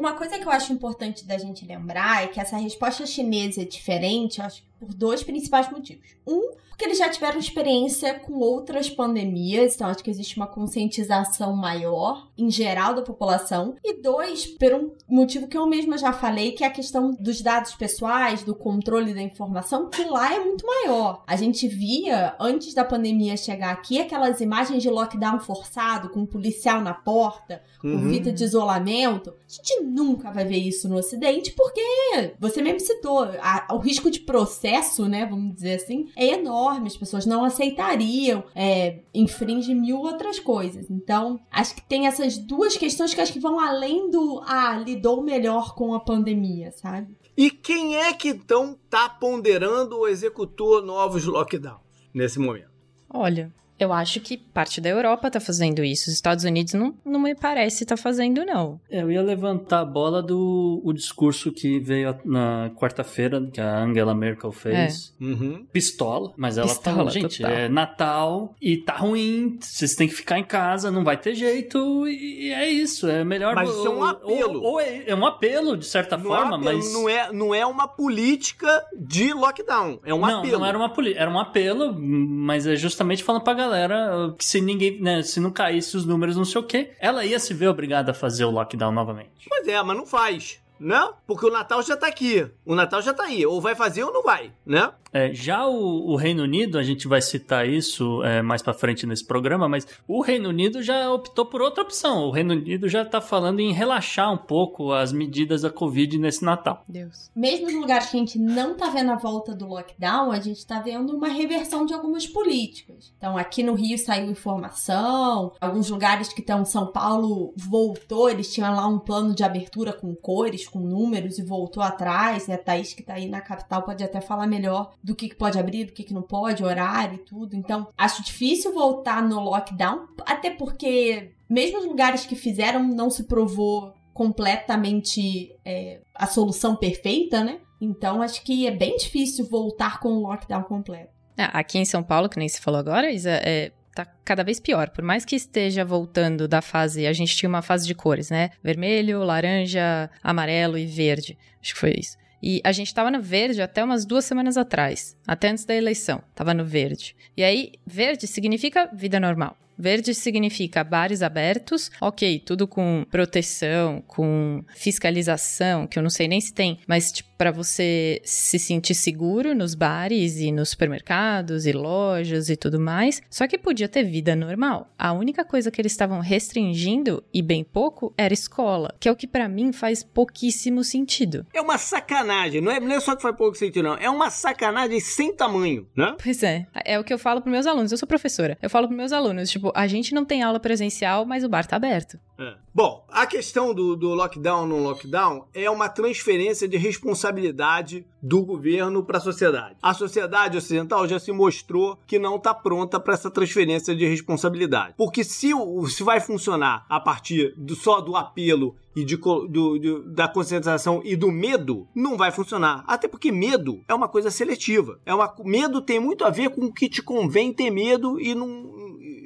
Uma coisa que eu acho importante da gente lembrar é que essa resposta chinesa é diferente, acho por dois principais motivos. Um, porque eles já tiveram experiência com outras pandemias, então acho que existe uma conscientização maior em geral da população. E dois, por um motivo que eu mesma já falei, que é a questão dos dados pessoais, do controle da informação, que lá é muito maior. A gente via, antes da pandemia chegar aqui, aquelas imagens de lockdown forçado, com um policial na porta, com uhum. vida de isolamento. A gente nunca vai ver isso no Ocidente, porque você mesmo citou, a, o risco de processo, né, vamos dizer assim, é enorme. As pessoas não aceitariam, é, infringe mil outras coisas. Então, acho que tem essas duas questões que acho que vão além do, ah, lidou melhor com a pandemia, sabe? E quem é que então tá ponderando ou executou novos lockdowns nesse momento? Olha, eu acho que parte da Europa tá fazendo isso. Os Estados Unidos não, não me parece tá fazendo, não. É, eu ia levantar a bola do o discurso que veio na quarta-feira, que a Angela Merkel fez. É. Uhum. Pistola, mas ela Pistola, falou, gente, total. é Natal e tá ruim, vocês têm que ficar em casa, não vai ter jeito, e é isso, é melhor... Mas isso é um apelo. Ou, ou é, é, um apelo, de certa não é forma, é mas... Não é, não é uma política de lockdown, é um não, apelo. Não, era uma política, era um apelo, mas é justamente falando pra galera galera se ninguém, né, se não caísse os números, não sei o quê, ela ia se ver obrigada a fazer o lockdown novamente. Pois é, mas não faz. Não, porque o Natal já tá aqui. O Natal já tá aí. Ou vai fazer ou não vai, né? É, já o, o, Reino Unido, a gente vai citar isso é, mais para frente nesse programa, mas o Reino Unido já optou por outra opção. O Reino Unido já tá falando em relaxar um pouco as medidas da Covid nesse Natal. Deus. Mesmo nos lugares que a gente não tá vendo a volta do lockdown, a gente tá vendo uma reversão de algumas políticas. Então, aqui no Rio saiu informação, alguns lugares que estão São Paulo voltou, eles tinham lá um plano de abertura com cores, com números e voltou atrás. A Thaís, que tá aí na capital, pode até falar melhor do que, que pode abrir, do que, que não pode, horário e tudo. Então, acho difícil voltar no lockdown, até porque mesmo os lugares que fizeram não se provou completamente é, a solução perfeita, né? Então acho que é bem difícil voltar com o lockdown completo. É, aqui em São Paulo, que nem se falou agora, Isa, é, tá cada vez pior. Por mais que esteja voltando da fase, a gente tinha uma fase de cores, né? Vermelho, laranja, amarelo e verde. Acho que foi isso. E a gente tava no verde até umas duas semanas atrás, até antes da eleição, tava no verde. E aí, verde significa vida normal. Verde significa bares abertos, ok, tudo com proteção, com fiscalização, que eu não sei nem se tem, mas tipo, para você se sentir seguro nos bares e nos supermercados e lojas e tudo mais. Só que podia ter vida normal. A única coisa que eles estavam restringindo, e bem pouco, era escola, que é o que para mim faz pouquíssimo sentido. É uma sacanagem, não é, não é só que faz pouco sentido, não. É uma sacanagem sem tamanho, né? Pois é. É o que eu falo pros meus alunos. Eu sou professora. Eu falo pros meus alunos, tipo, a gente não tem aula presencial, mas o bar tá aberto. É. Bom, a questão do, do lockdown no lockdown é uma transferência de responsabilidade do governo para a sociedade. A sociedade ocidental já se mostrou que não está pronta para essa transferência de responsabilidade. Porque se, se vai funcionar a partir do, só do apelo e de, do, da conscientização e do medo, não vai funcionar. Até porque medo é uma coisa seletiva. É uma, medo tem muito a ver com o que te convém ter medo e não,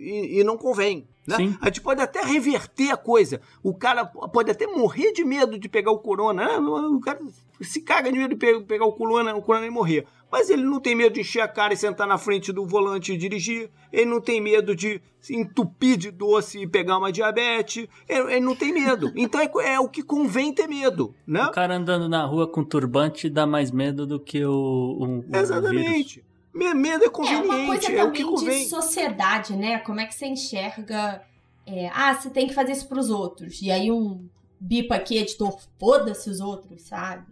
e, e não convém. Né? A gente pode até reverter a coisa. O cara pode até morrer de medo de pegar o corona. Né? O cara se caga de medo de pegar o corona, o corona e morrer. Mas ele não tem medo de encher a cara e sentar na frente do volante e dirigir. Ele não tem medo de se entupir de doce e pegar uma diabetes. Ele, ele não tem medo. Então é, é, o que convém ter medo, né? O cara andando na rua com turbante dá mais medo do que o, o, o Exatamente. Vírus. Medo é conveniente, é, uma coisa é o que convém. de sociedade, né? Como é que você enxerga... É, ah, você tem que fazer isso pros outros. E aí um bipa aqui, editor, foda-se os outros, sabe?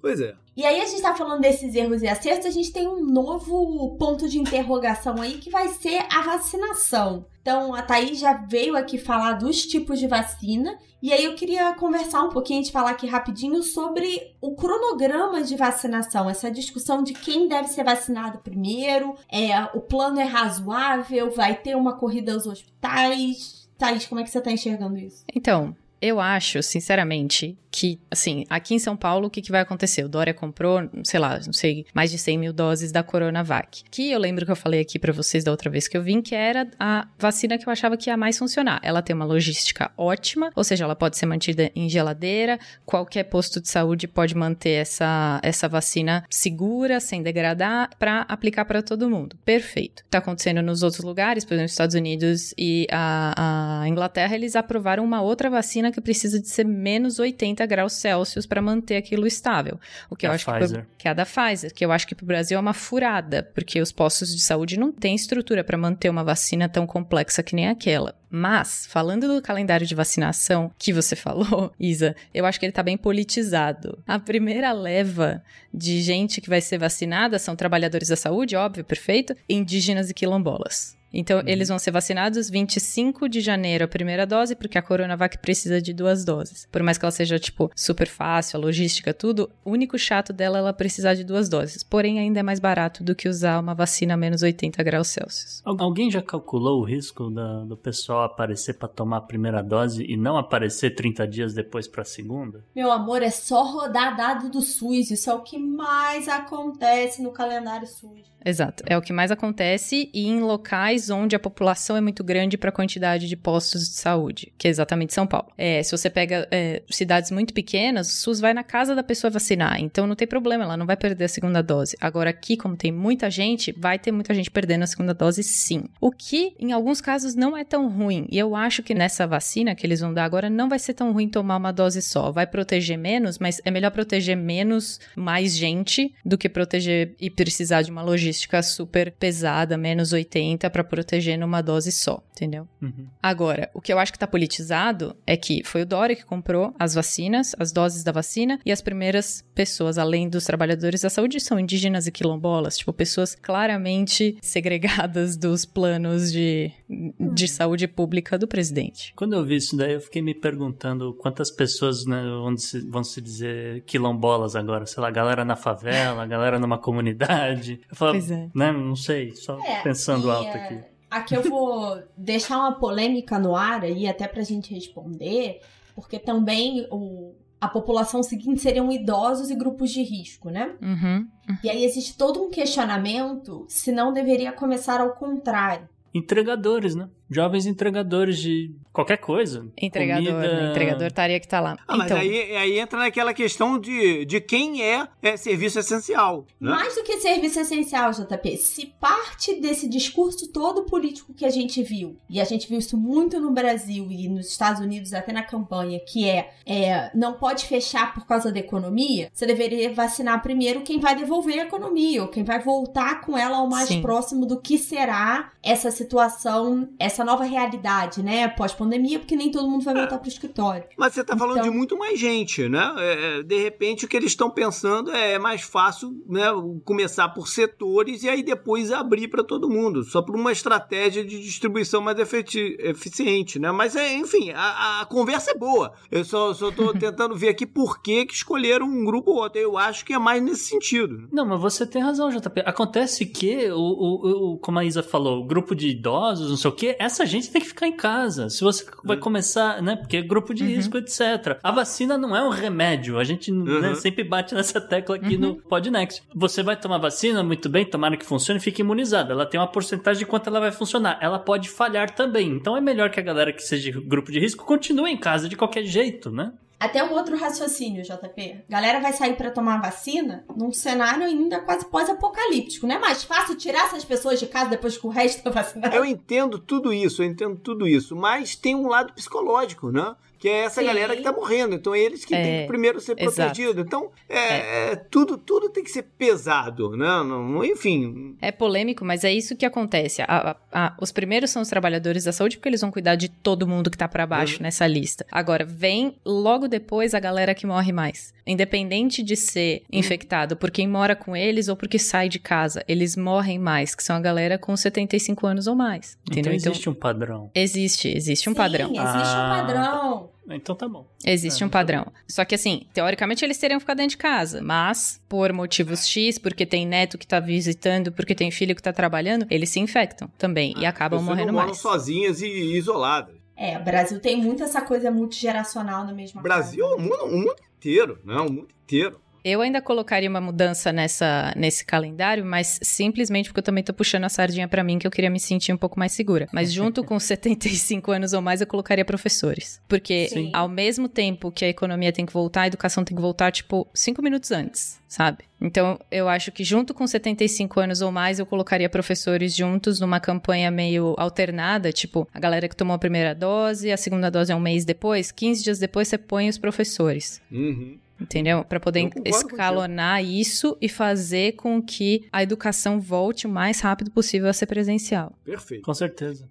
Pois é. E aí a gente tá falando desses erros e acertos, a gente tem um novo ponto de interrogação aí que vai ser a vacinação. Então a Thaís já veio aqui falar dos tipos de vacina, e aí eu queria conversar um pouquinho, de falar aqui rapidinho sobre o cronograma de vacinação, essa discussão de quem deve ser vacinado primeiro, é, o plano é razoável, vai ter uma corrida aos hospitais. Thaís, como é que você tá enxergando isso? Então, eu acho, sinceramente, que, assim, aqui em São Paulo, o que, que vai acontecer? O Dória comprou, sei lá, não sei, mais de 100 mil doses da Coronavac. Que eu lembro que eu falei aqui para vocês da outra vez que eu vim, que era a vacina que eu achava que ia mais funcionar. Ela tem uma logística ótima, ou seja, ela pode ser mantida em geladeira, qualquer posto de saúde pode manter essa, essa vacina segura, sem degradar, para aplicar para todo mundo. Perfeito. Tá acontecendo nos outros lugares, por exemplo, Estados Unidos e a, a Inglaterra, eles aprovaram uma outra vacina que precisa de ser menos 80 30 graus Celsius para manter aquilo estável. O que eu acho Pfizer. que, que é a da Pfizer, que eu acho que para o Brasil é uma furada, porque os postos de saúde não têm estrutura para manter uma vacina tão complexa que nem aquela. Mas, falando do calendário de vacinação que você falou, Isa, eu acho que ele tá bem politizado. A primeira leva de gente que vai ser vacinada são trabalhadores da saúde, óbvio, perfeito, indígenas e quilombolas. Então, uhum. eles vão ser vacinados 25 de janeiro a primeira dose, porque a Coronavac precisa de duas doses. Por mais que ela seja, tipo, super fácil, a logística, tudo, o único chato dela é ela precisar de duas doses. Porém, ainda é mais barato do que usar uma vacina a menos 80 graus Celsius. Alguém já calculou o risco da, do pessoal aparecer para tomar a primeira dose e não aparecer 30 dias depois para a segunda? Meu amor, é só rodar dado do SUS. Isso é o que mais acontece no calendário SUS. Exato. É o que mais acontece e em locais onde a população é muito grande para a quantidade de postos de saúde, que é exatamente São Paulo. É, se você pega é, cidades muito pequenas, o SUS vai na casa da pessoa vacinar, então não tem problema, ela não vai perder a segunda dose. Agora aqui, como tem muita gente, vai ter muita gente perdendo a segunda dose sim. O que, em alguns casos, não é tão ruim. E eu acho que nessa vacina que eles vão dar agora, não vai ser tão ruim tomar uma dose só. Vai proteger menos, mas é melhor proteger menos, mais gente, do que proteger e precisar de uma logística super pesada, menos 80, para proteger numa dose só, entendeu? Uhum. Agora, o que eu acho que tá politizado é que foi o Dória que comprou as vacinas, as doses da vacina, e as primeiras pessoas, além dos trabalhadores da saúde, são indígenas e quilombolas, tipo, pessoas claramente segregadas dos planos de, de uhum. saúde pública do presidente. Quando eu vi isso daí, eu fiquei me perguntando quantas pessoas né, vão, se, vão se dizer quilombolas agora, sei lá, galera na favela, galera numa comunidade. Eu falava, Pois é. Né? Não sei, só é, pensando alto aqui. Aqui eu vou deixar uma polêmica no ar aí, até pra gente responder, porque também o, a população seguinte seriam idosos e grupos de risco, né? Uhum. E aí existe todo um questionamento se não deveria começar ao contrário. Entregadores, né? Jovens entregadores de qualquer coisa. Entregador, comida... né? entregador estaria que tá lá. Ah, então, mas aí, aí entra naquela questão de, de quem é, é serviço essencial. Né? Mais do que serviço essencial, JP. Se parte desse discurso todo político que a gente viu, e a gente viu isso muito no Brasil e nos Estados Unidos, até na campanha, que é, é não pode fechar por causa da economia, você deveria vacinar primeiro quem vai devolver a economia, ou quem vai voltar com ela ao mais Sim. próximo do que será essa situação, essa nova realidade, né? Pós-pandemia, porque nem todo mundo vai voltar para o escritório. Mas você está falando então... de muito mais gente, né? É, é, de repente, o que eles estão pensando é, é mais fácil né, começar por setores e aí depois abrir para todo mundo, só por uma estratégia de distribuição mais eficiente, né? Mas, é, enfim, a, a conversa é boa. Eu só estou tentando ver aqui por que, que escolheram um grupo ou outro. Eu acho que é mais nesse sentido. Não, mas você tem razão, JP. Acontece que, o, o, o como a Isa falou, o grupo de idosos, não sei o quê, essa gente tem que ficar em casa. Se você vai uhum. começar, né? Porque é grupo de uhum. risco, etc. A vacina não é um remédio. A gente né, uhum. né, sempre bate nessa tecla aqui no uhum. Podnext. Você vai tomar vacina, muito bem, tomara que funcione, fique imunizado. Ela tem uma porcentagem de quanto ela vai funcionar. Ela pode falhar também. Então é melhor que a galera que seja grupo de risco continue em casa de qualquer jeito, né? Até um outro raciocínio, JP. Galera vai sair para tomar vacina num cenário ainda quase pós-apocalíptico. Não é mais fácil tirar essas pessoas de casa depois que o resto tá vacinado? Eu entendo tudo isso, eu entendo tudo isso. Mas tem um lado psicológico, né? Que é essa Sim. galera que tá morrendo. Então, é eles que é, têm que primeiro ser protegidos. Então, é, é, tudo, tudo tem que ser pesado, né? Não, enfim. É polêmico, mas é isso que acontece. A, a, a, os primeiros são os trabalhadores da saúde, porque eles vão cuidar de todo mundo que tá para baixo uhum. nessa lista. Agora, vem logo depois a galera que morre mais. Independente de ser uhum. infectado por quem mora com eles ou porque sai de casa, eles morrem mais, que são a galera com 75 anos ou mais. Entendeu? Então, existe então, um padrão. Existe, existe um Sim, padrão. Existe ah. um padrão. Então tá bom. Existe é, um padrão. Tá Só que assim, teoricamente eles teriam que ficar dentro de casa, mas por motivos X, porque tem neto que tá visitando, porque tem filho que tá trabalhando, eles se infectam também ah, e acabam morrendo não mais. sozinhas e isoladas. É, o Brasil tem muito essa coisa multigeracional na mesma Brasil, casa. o mundo, o mundo inteiro, né? O mundo inteiro. Eu ainda colocaria uma mudança nessa, nesse calendário, mas simplesmente porque eu também tô puxando a sardinha para mim, que eu queria me sentir um pouco mais segura. Mas junto com 75 anos ou mais, eu colocaria professores. Porque Sim. ao mesmo tempo que a economia tem que voltar, a educação tem que voltar, tipo, cinco minutos antes, sabe? Então, eu acho que junto com 75 anos ou mais, eu colocaria professores juntos numa campanha meio alternada, tipo, a galera que tomou a primeira dose, a segunda dose é um mês depois, 15 dias depois você põe os professores. Uhum entendeu? Para poder escalonar isso e fazer com que a educação volte o mais rápido possível a ser presencial. Perfeito. Com certeza.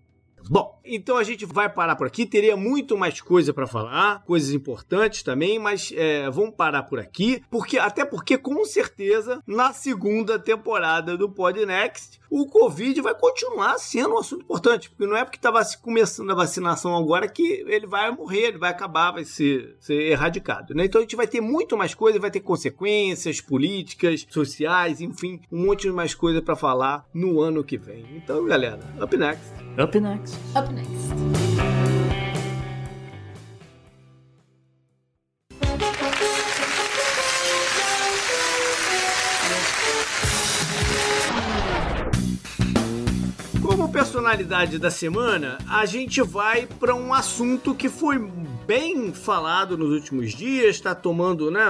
Bom, então a gente vai parar por aqui. Teria muito mais coisa para falar, coisas importantes também, mas é, vamos parar por aqui, porque até porque com certeza na segunda temporada do Pod Next o Covid vai continuar sendo um assunto importante, porque não é porque estava começando a vacinação agora que ele vai morrer, ele vai acabar, vai ser, ser erradicado. Né? Então a gente vai ter muito mais coisa, vai ter consequências políticas, sociais, enfim, um monte de mais coisa para falar no ano que vem. Então, galera, up next. Up next. Up next. Personalidade da semana, a gente vai para um assunto que foi bem falado nos últimos dias, está tomando né,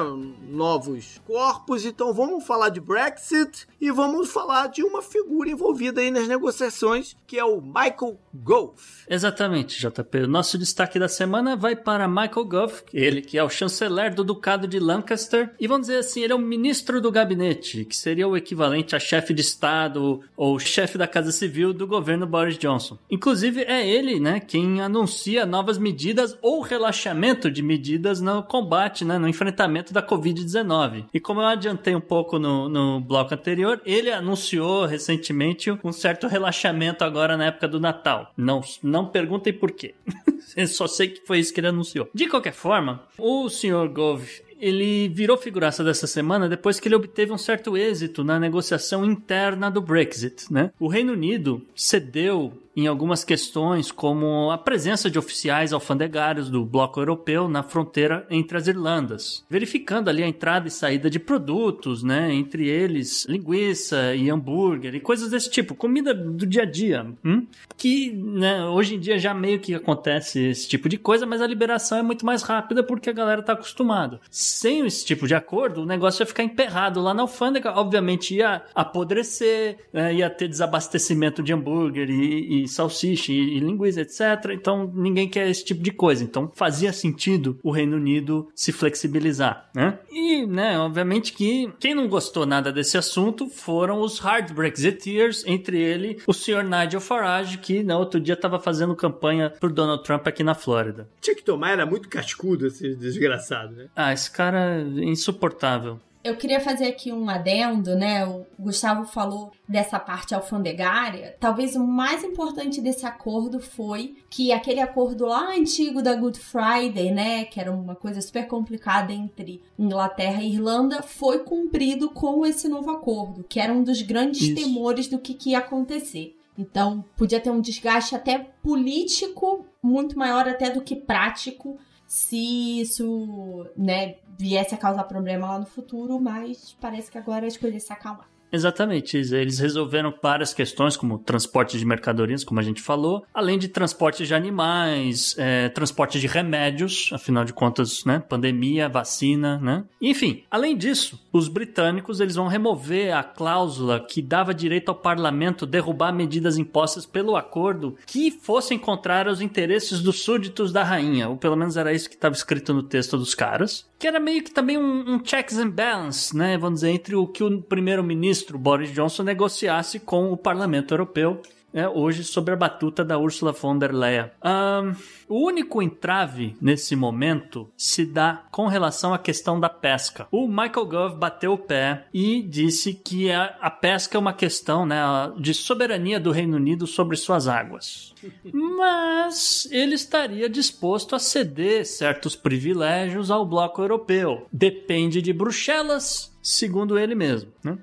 novos corpos. Então vamos falar de Brexit e vamos falar de uma figura envolvida aí nas negociações, que é o Michael Gove. Exatamente, JP. O nosso destaque da semana vai para Michael Gove, ele que é o chanceler do Ducado de Lancaster, e vamos dizer assim, ele é o ministro do gabinete, que seria o equivalente a chefe de Estado ou chefe da Casa Civil do governo Boris Johnson. Inclusive, é ele, né, quem anuncia novas medidas ou relações relaxamento de medidas no combate, né, no enfrentamento da Covid-19. E como eu adiantei um pouco no, no bloco anterior, ele anunciou recentemente um certo relaxamento agora na época do Natal. Não, não perguntem por quê. eu só sei que foi isso que ele anunciou. De qualquer forma, o Sr. Gove ele virou figuraça dessa semana depois que ele obteve um certo êxito na negociação interna do Brexit, né? O Reino Unido cedeu em algumas questões, como a presença de oficiais alfandegários do bloco europeu na fronteira entre as Irlandas, verificando ali a entrada e saída de produtos, né, entre eles linguiça e hambúrguer e coisas desse tipo, comida do dia a dia, hum? que né, hoje em dia já meio que acontece esse tipo de coisa, mas a liberação é muito mais rápida porque a galera está acostumada. Sem esse tipo de acordo, o negócio ia ficar emperrado lá na alfândega, obviamente ia apodrecer, né, ia ter desabastecimento de hambúrguer e, e salsicha e, e linguiça, etc. Então ninguém quer esse tipo de coisa. Então fazia sentido o Reino Unido se flexibilizar, né? E, né, obviamente que quem não gostou nada desse assunto foram os hard Brexiteers, entre ele o senhor Nigel Farage, que no né, outro dia estava fazendo campanha pro Donald Trump aqui na Flórida. Tinha que tomar, era muito cascudo esse desgraçado, né? Ah, esse cara é insuportável. Eu queria fazer aqui um adendo, né? O Gustavo falou dessa parte alfandegária. Talvez o mais importante desse acordo foi que aquele acordo lá antigo da Good Friday, né? Que era uma coisa super complicada entre Inglaterra e Irlanda, foi cumprido com esse novo acordo, que era um dos grandes Isso. temores do que, que ia acontecer. Então, podia ter um desgaste até político muito maior até do que prático se isso, né, viesse a causar problema lá no futuro, mas parece que agora a escolha se acalmar. Exatamente, eles resolveram várias questões, como transporte de mercadorias, como a gente falou, além de transporte de animais, é, transporte de remédios, afinal de contas, né, pandemia, vacina, né? Enfim, além disso, os britânicos eles vão remover a cláusula que dava direito ao parlamento derrubar medidas impostas pelo acordo que fossem contrárias aos interesses dos súditos da rainha, ou pelo menos era isso que estava escrito no texto dos caras, que era meio que também um, um checks and balance, né, vamos dizer, entre o que o primeiro-ministro primeiro-ministro Boris Johnson negociasse com o Parlamento Europeu é, hoje sobre a batuta da Ursula von der Leyen. Um, o único entrave nesse momento se dá com relação à questão da pesca. O Michael Gove bateu o pé e disse que a, a pesca é uma questão né, de soberania do Reino Unido sobre suas águas. Mas ele estaria disposto a ceder certos privilégios ao bloco europeu. Depende de Bruxelas, segundo ele mesmo. Né?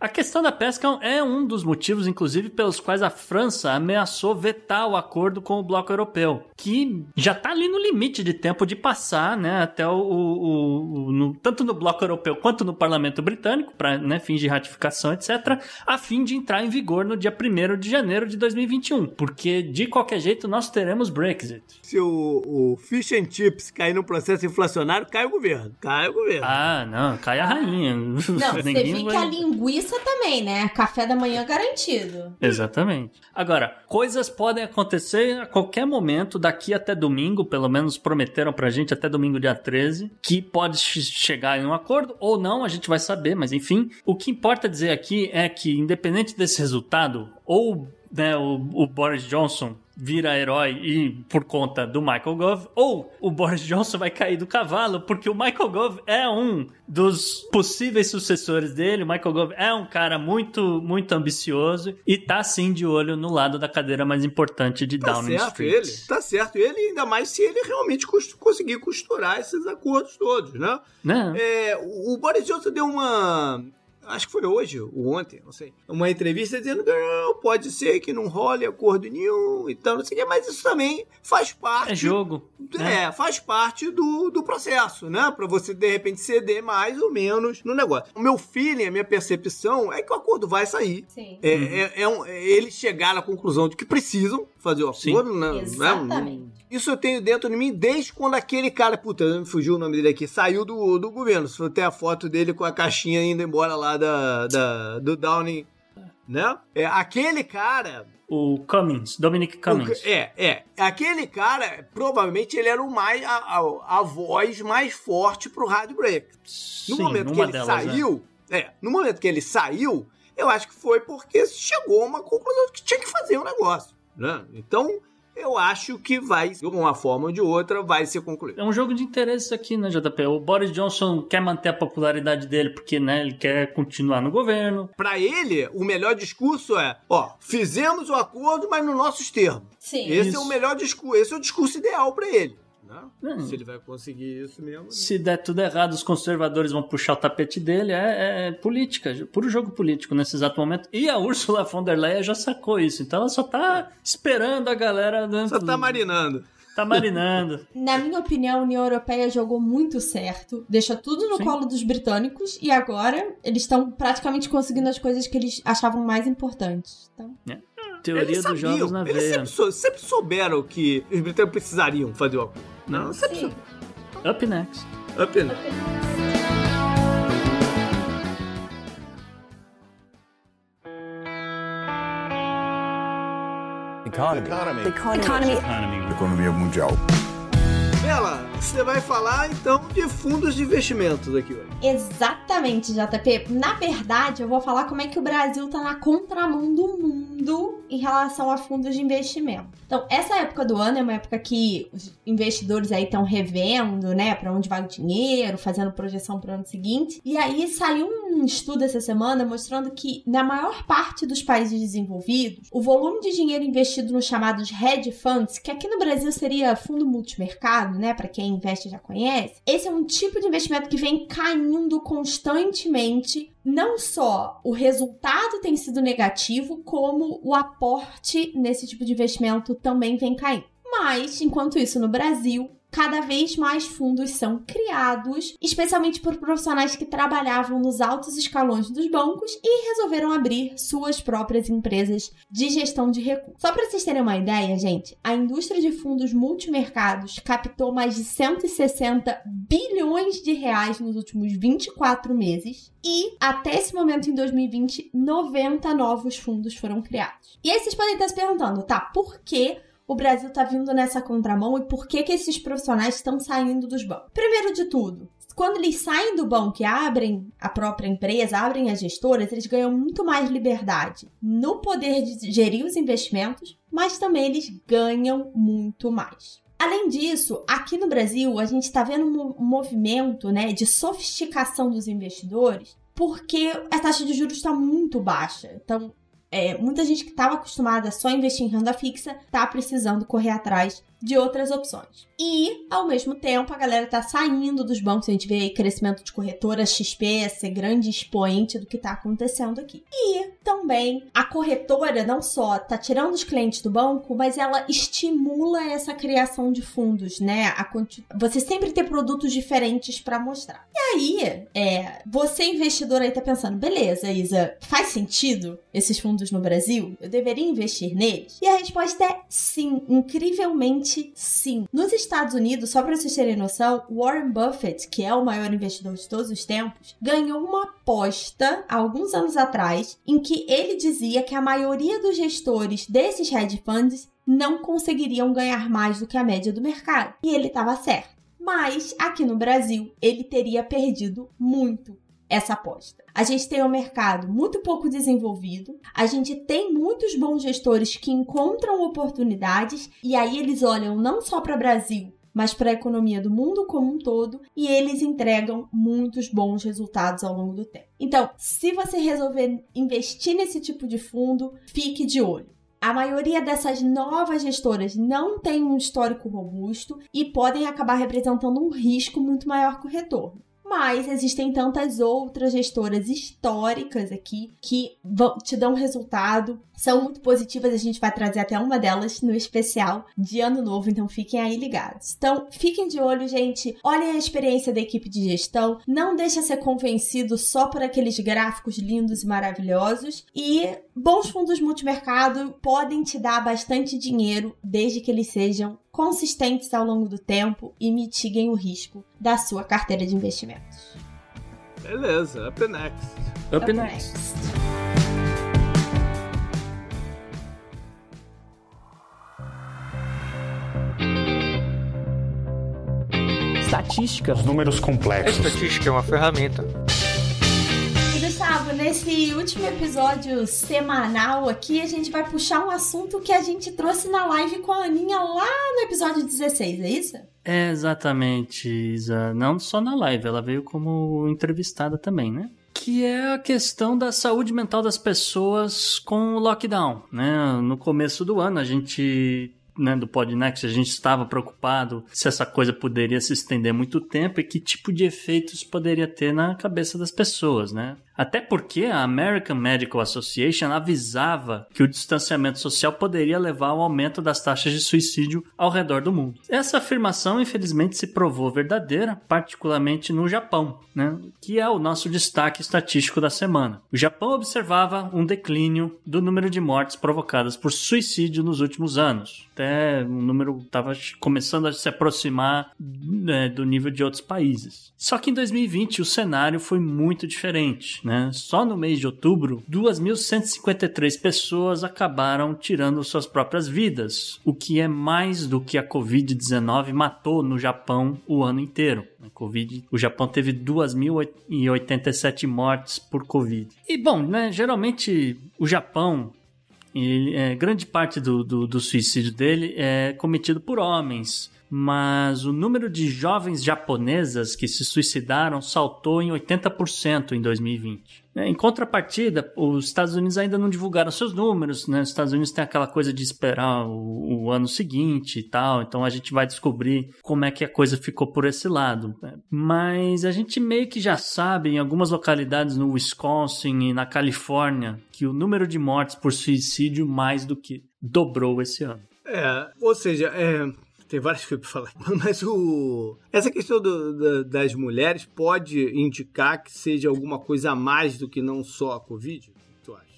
A questão da pesca é um dos motivos, inclusive, pelos quais a França ameaçou vetar o acordo com o bloco europeu, que já está ali no limite de tempo de passar, né, até o, o, o no, tanto no bloco europeu quanto no parlamento britânico, para né, fins de ratificação, etc., a fim de entrar em vigor no dia 1 de janeiro de 2021, porque de qualquer jeito nós teremos Brexit. Se o, o fish and chips cair no processo inflacionário, cai o governo. Cai o governo. Ah, não, cai a rainha. Não, você fica vai... a linguiça pizza também, né? Café da manhã garantido. Exatamente. Agora, coisas podem acontecer a qualquer momento, daqui até domingo, pelo menos prometeram pra gente até domingo, dia 13, que pode chegar em um acordo ou não, a gente vai saber, mas enfim. O que importa dizer aqui é que, independente desse resultado, ou né, o, o Boris Johnson vira herói e por conta do Michael Gove, ou o Boris Johnson vai cair do cavalo porque o Michael Gove é um dos possíveis sucessores dele. O Michael Gove é um cara muito, muito ambicioso e tá sim de olho no lado da cadeira mais importante de tá Downing certo Street. Ele, tá certo ele, ainda mais se ele realmente conseguir costurar esses acordos todos, né? né? É, o Boris Johnson deu uma acho que foi hoje ou ontem, não sei, uma entrevista dizendo que não, pode ser que não role acordo nenhum e tal, não sei o que, mas isso também faz parte. É jogo. É, né? faz parte do, do processo, né? Pra você de repente ceder mais ou menos no negócio. O meu feeling, a minha percepção é que o acordo vai sair. Sim. É, uhum. é, é, um, é eles chegaram à conclusão de que precisam fazer o acordo, Sim. né? Exatamente. Isso eu tenho dentro de mim desde quando aquele cara, puta, me fugiu o nome dele aqui, saiu do, do governo. Se tem a foto dele com a caixinha indo embora lá da, da, do Downing, né? É, aquele cara... O Cummings, Dominic Cummings. O, é, é. Aquele cara, provavelmente ele era o mais, a, a, a voz mais forte pro Hard Break. No Sim, momento que ele delas, saiu, é. é, no momento que ele saiu, eu acho que foi porque chegou a uma conclusão que tinha que fazer um negócio. Né? Então, eu acho que vai, de uma forma ou de outra, vai ser concluído. É um jogo de interesses aqui, né, JP? O Boris Johnson quer manter a popularidade dele porque, né, ele quer continuar no governo. Para ele, o melhor discurso é, ó, fizemos o acordo, mas nos nossos termos. Sim. Esse Isso. é o melhor discurso, esse é o discurso ideal para ele. Né? Se ele vai conseguir isso mesmo. Né? Se der tudo errado, os conservadores vão puxar o tapete dele. É, é política, puro jogo político nesse exato momento. E a Ursula von der Leyen já sacou isso. Então ela só tá esperando a galera. Só tá marinando. Tá marinando. Na minha opinião, a União Europeia jogou muito certo, deixa tudo no Sim. colo dos britânicos e agora eles estão praticamente conseguindo as coisas que eles achavam mais importantes. Então... É. Teoria eles dos sabiam, jogos na eles veia. Sempre, sempre, souberam que os britânicos precisariam fazer o acordo. Não, sempre Sim. Up next. Up next. Up next. Economy. Economy. Economy. Economy. Economia mundial. Você vai falar então de fundos de investimentos aqui hoje. Exatamente, JP. Na verdade, eu vou falar como é que o Brasil tá na contramão do mundo em relação a fundos de investimento. Então, essa época do ano é uma época que os investidores aí estão revendo, né, para onde vai o dinheiro, fazendo projeção para o ano seguinte. E aí saiu um estudo essa semana mostrando que na maior parte dos países desenvolvidos, o volume de dinheiro investido nos chamados hedge funds, que aqui no Brasil seria fundo multimercado, né, para quem investe já conhece, esse é um tipo de investimento que vem caindo constantemente não só o resultado tem sido negativo, como o aporte nesse tipo de investimento também vem caindo. Mas, enquanto isso, no Brasil, cada vez mais fundos são criados, especialmente por profissionais que trabalhavam nos altos escalões dos bancos e resolveram abrir suas próprias empresas de gestão de recursos. Só para vocês terem uma ideia, gente, a indústria de fundos multimercados captou mais de 160 bilhões de reais nos últimos 24 meses e até esse momento em 2020, 90 novos fundos foram criados. E aí vocês podem estar se perguntando, tá, por que o Brasil está vindo nessa contramão e por que, que esses profissionais estão saindo dos bancos. Primeiro de tudo, quando eles saem do banco e abrem a própria empresa, abrem as gestoras, eles ganham muito mais liberdade no poder de gerir os investimentos, mas também eles ganham muito mais. Além disso, aqui no Brasil, a gente está vendo um movimento né, de sofisticação dos investidores porque a taxa de juros está muito baixa. Então, é, muita gente que estava acostumada só a investir em renda fixa está precisando correr atrás de outras opções. E, ao mesmo tempo, a galera tá saindo dos bancos. A gente vê aí crescimento de corretora XP ser grande expoente do que tá acontecendo aqui. E também a corretora não só tá tirando os clientes do banco, mas ela estimula essa criação de fundos, né? A Você sempre ter produtos diferentes para mostrar. E aí, é, você investidor aí tá pensando, beleza, Isa, faz sentido esses fundos no Brasil? Eu deveria investir neles? E a resposta é sim, incrivelmente sim. Nos Estados Unidos, só para vocês terem noção, Warren Buffett, que é o maior investidor de todos os tempos, ganhou uma aposta há alguns anos atrás em que ele dizia que a maioria dos gestores desses hedge funds não conseguiriam ganhar mais do que a média do mercado. E ele estava certo. Mas aqui no Brasil, ele teria perdido muito essa aposta. A gente tem um mercado muito pouco desenvolvido, a gente tem muitos bons gestores que encontram oportunidades e aí eles olham não só para o Brasil, mas para a economia do mundo como um todo e eles entregam muitos bons resultados ao longo do tempo. Então, se você resolver investir nesse tipo de fundo, fique de olho. A maioria dessas novas gestoras não tem um histórico robusto e podem acabar representando um risco muito maior que o retorno. Mas existem tantas outras gestoras históricas aqui que vão, te dão resultado, são muito positivas. A gente vai trazer até uma delas no especial de ano novo, então fiquem aí ligados. Então, fiquem de olho, gente. Olhem a experiência da equipe de gestão. Não deixa ser convencido só por aqueles gráficos lindos e maravilhosos. E bons fundos multimercado podem te dar bastante dinheiro desde que eles sejam consistentes ao longo do tempo e mitiguem o risco da sua carteira de investimentos. Beleza, up next. Up, up next. next. Estatística. Os números complexos. A estatística é uma ferramenta Gustavo, nesse último episódio semanal aqui, a gente vai puxar um assunto que a gente trouxe na live com a Aninha lá no episódio 16, é isso? É, exatamente, Isa. Não só na live, ela veio como entrevistada também, né? que é a questão da saúde mental das pessoas com o lockdown, né? No começo do ano a gente né, do Podnext, a gente estava preocupado se essa coisa poderia se estender muito tempo e que tipo de efeitos poderia ter na cabeça das pessoas, né? Até porque a American Medical Association avisava que o distanciamento social poderia levar ao aumento das taxas de suicídio ao redor do mundo. Essa afirmação, infelizmente, se provou verdadeira, particularmente no Japão, né? que é o nosso destaque estatístico da semana. O Japão observava um declínio do número de mortes provocadas por suicídio nos últimos anos. Até o número estava começando a se aproximar né, do nível de outros países. Só que em 2020 o cenário foi muito diferente. Né? Só no mês de outubro, 2.153 pessoas acabaram tirando suas próprias vidas, o que é mais do que a Covid-19 matou no Japão o ano inteiro. COVID, o Japão teve 2.087 mortes por Covid. E bom, né, geralmente o Japão ele, é, grande parte do, do, do suicídio dele é cometido por homens mas o número de jovens japonesas que se suicidaram saltou em 80% em 2020. É, em contrapartida, os Estados Unidos ainda não divulgaram seus números, né? Os Estados Unidos tem aquela coisa de esperar o, o ano seguinte e tal, então a gente vai descobrir como é que a coisa ficou por esse lado. Né? Mas a gente meio que já sabe, em algumas localidades no Wisconsin e na Califórnia, que o número de mortes por suicídio mais do que dobrou esse ano. É, ou seja, é, tem várias coisas para falar. Mas o... essa questão do, do, das mulheres pode indicar que seja alguma coisa a mais do que não só a Covid?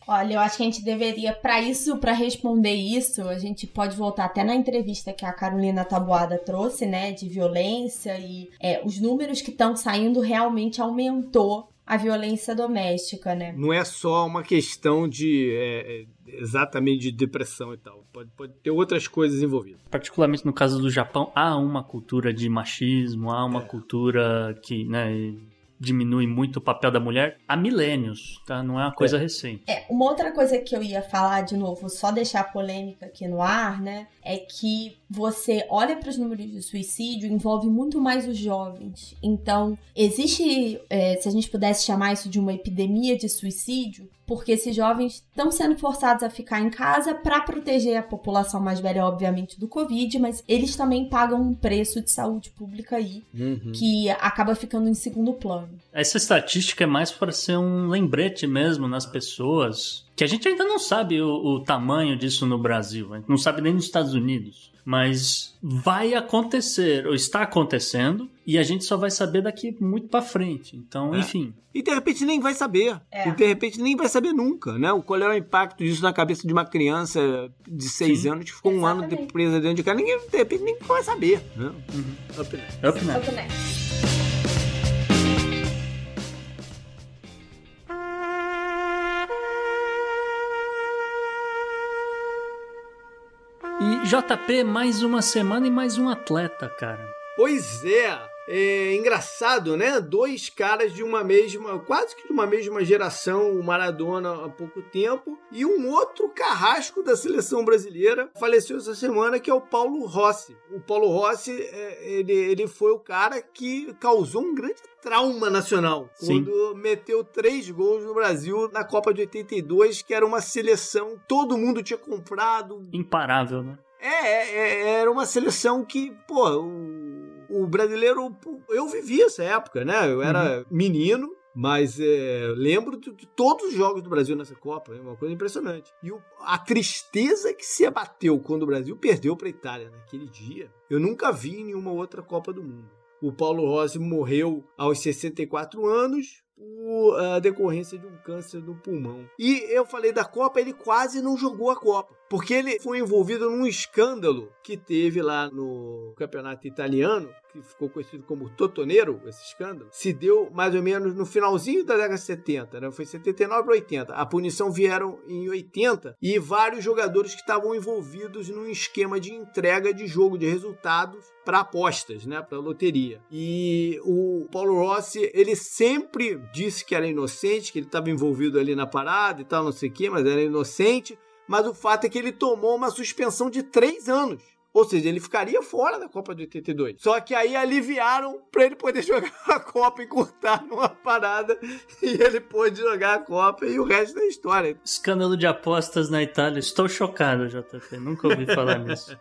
Olha, eu acho que a gente deveria, para isso, para responder isso, a gente pode voltar até na entrevista que a Carolina Taboada trouxe, né, de violência e é, os números que estão saindo realmente aumentou a violência doméstica, né? Não é só uma questão de é, exatamente de depressão e tal. Pode, pode ter outras coisas envolvidas. Particularmente no caso do Japão, há uma cultura de machismo, há uma é. cultura que, né, diminui muito o papel da mulher há milênios, tá? Não é uma coisa é. recente. É, uma outra coisa que eu ia falar de novo, só deixar a polêmica aqui no ar, né? É que você olha para os números de suicídio, envolve muito mais os jovens. Então, existe, é, se a gente pudesse chamar isso de uma epidemia de suicídio, porque esses jovens estão sendo forçados a ficar em casa para proteger a população mais velha, obviamente, do Covid, mas eles também pagam um preço de saúde pública aí uhum. que acaba ficando em segundo plano. Essa estatística é mais para ser um lembrete mesmo nas pessoas, que a gente ainda não sabe o, o tamanho disso no Brasil, a gente não sabe nem nos Estados Unidos mas vai acontecer, ou está acontecendo, e a gente só vai saber daqui muito para frente. Então, é. enfim. E de repente nem vai saber. É. E de repente nem vai saber nunca, né? Qual é o impacto disso na cabeça de uma criança de seis Sim. anos que ficou Exatamente. um ano de presa dentro de casa. Ninguém, de repente, nem vai saber. Né? Uhum. Up next. Up next. Up next. JP, mais uma semana e mais um atleta, cara. Pois é. É engraçado, né? Dois caras de uma mesma, quase que de uma mesma geração, o Maradona há pouco tempo, e um outro carrasco da seleção brasileira faleceu essa semana, que é o Paulo Rossi. O Paulo Rossi, é, ele, ele foi o cara que causou um grande trauma nacional. Sim. Quando meteu três gols no Brasil na Copa de 82, que era uma seleção, todo mundo tinha comprado. Imparável, né? É, é, é era uma seleção que, pô, o, o, brasileiro. Eu vivi essa época, né? Eu era uhum. menino, mas é, lembro de, de, todos os jogos do Brasil nessa Copa, é uma coisa impressionante. E o, a tristeza que se abateu quando o Brasil perdeu para a Itália naquele dia, eu nunca vi em nenhuma outra Copa do Mundo. O Paulo Rossi morreu aos 64 anos, por a decorrência de um câncer no pulmão. E eu falei da Copa, ele quase não jogou a Copa, porque ele foi envolvido num escândalo que teve lá no campeonato italiano, que ficou conhecido como Totoneiro, esse escândalo, se deu mais ou menos no finalzinho da década de 70, né? Foi 79 para 80. A punição vieram em 80 e vários jogadores que estavam envolvidos num esquema de entrega de jogo de resultados para apostas, né, para loteria. E o Paulo Rossi, ele sempre disse que era inocente, que ele estava envolvido ali na parada e tal, não sei o quê, mas era inocente. Mas o fato é que ele tomou uma suspensão de três anos. Ou seja, ele ficaria fora da Copa de 82. Só que aí aliviaram para ele poder jogar a Copa e cortar numa parada. E ele pôde jogar a Copa e o resto é história. Escândalo de apostas na Itália. Estou chocado, JP. Nunca ouvi falar nisso.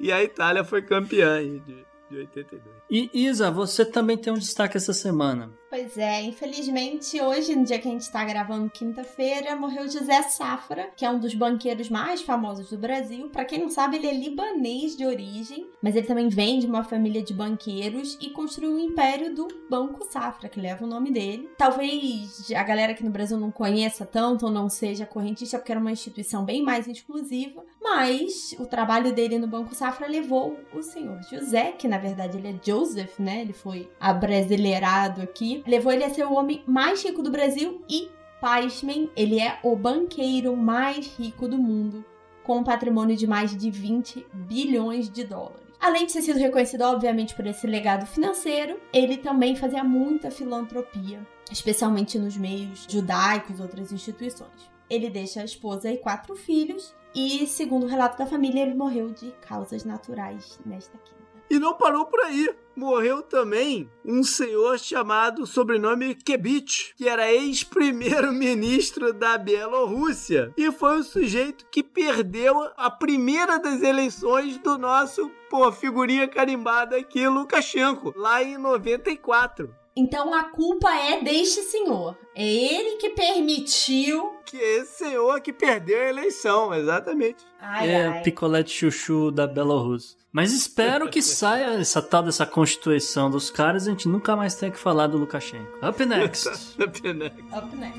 e a Itália foi campeã de, de 82. E Isa, você também tem um destaque essa semana. Pois é, infelizmente hoje, no dia que a gente está gravando quinta-feira, morreu José Safra, que é um dos banqueiros mais famosos do Brasil. Para quem não sabe, ele é libanês de origem, mas ele também vem de uma família de banqueiros e construiu um império do Banco Safra, que leva o nome dele. Talvez a galera aqui no Brasil não conheça tanto ou não seja correntista, porque era uma instituição bem mais exclusiva, mas o trabalho dele no Banco Safra levou o senhor José, que na verdade ele é Joseph, né? Ele foi abrasileirado aqui. Levou ele a ser o homem mais rico do Brasil e, pasmem, ele é o banqueiro mais rico do mundo, com um patrimônio de mais de 20 bilhões de dólares. Além de ter sido reconhecido, obviamente, por esse legado financeiro, ele também fazia muita filantropia, especialmente nos meios judaicos e outras instituições. Ele deixa a esposa e quatro filhos, e, segundo o relato da família, ele morreu de causas naturais nesta quinta. E não parou por aí. Morreu também um senhor chamado sobrenome Kebich, que era ex-primeiro-ministro da Bielorrússia. E foi o sujeito que perdeu a primeira das eleições do nosso, pô, figurinha carimbada aqui, Lukashenko, lá em 94. Então a culpa é deste senhor. É ele que permitiu. Que esse senhor que perdeu a eleição, exatamente. Ai, é ai. o picolé de chuchu da Belarus. Mas espero que saia essa tal dessa constituição dos caras e a gente nunca mais tenha que falar do Lukashenko. Up next. Up next. Up next.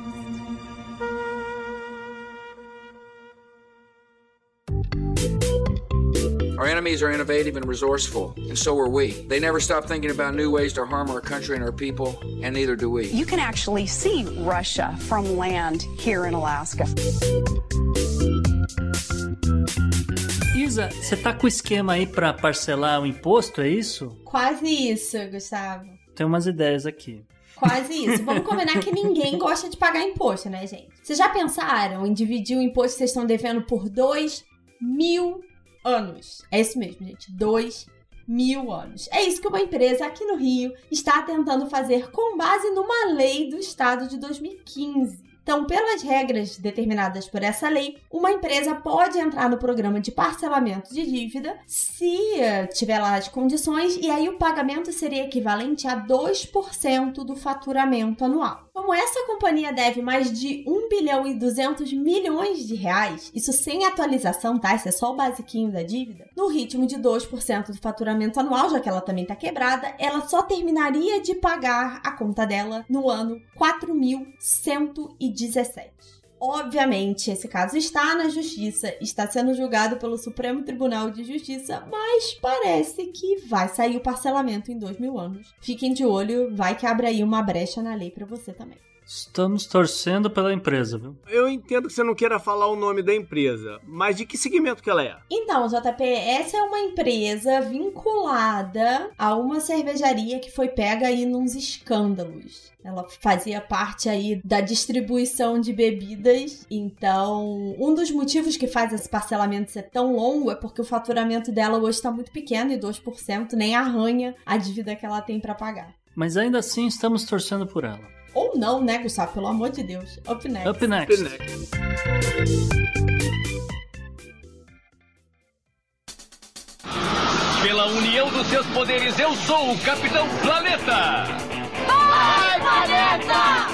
Our enemies are innovative and resourceful, and so are we. They never stop thinking about new ways to harm our country and our people, and neither do we. You can actually see Russia from land here in Alaska. Isa, você tá com o esquema aí para parcelar o imposto, é isso? Quase isso, Gustavo. Tem umas ideias aqui. Quase isso. Vamos combinar que ninguém gosta de pagar imposto, né, gente? Vocês já pensaram em dividir o imposto que vocês estão devendo por dois mil anos? É isso mesmo, gente. Dois mil anos. É isso que uma empresa aqui no Rio está tentando fazer com base numa lei do estado de 2015. Então, pelas regras determinadas por essa lei, uma empresa pode entrar no programa de parcelamento de dívida se tiver lá as condições, e aí o pagamento seria equivalente a 2% do faturamento anual. Como essa companhia deve mais de 1 bilhão e 200 milhões de reais, isso sem atualização, tá? Isso é só o basiquinho da dívida. No ritmo de 2% do faturamento anual, já que ela também tá quebrada, ela só terminaria de pagar a conta dela no ano 4117. Obviamente, esse caso está na justiça, está sendo julgado pelo Supremo Tribunal de Justiça, mas parece que vai sair o parcelamento em dois mil anos. Fiquem de olho, vai que abre aí uma brecha na lei para você também. Estamos torcendo pela empresa, viu? Eu entendo que você não queira falar o nome da empresa, mas de que segmento que ela é? Então, JP, essa é uma empresa vinculada a uma cervejaria que foi pega aí nos escândalos. Ela fazia parte aí da distribuição de bebidas. Então, um dos motivos que faz esse parcelamento ser tão longo é porque o faturamento dela hoje está muito pequeno e 2% nem arranha a dívida que ela tem para pagar. Mas ainda assim estamos torcendo por ela. Ou não, né, Gustavo? Pelo amor de Deus. Up next. Up next. Up next. Pela união dos seus poderes, eu sou o Capitão Planeta! Vai, Planeta!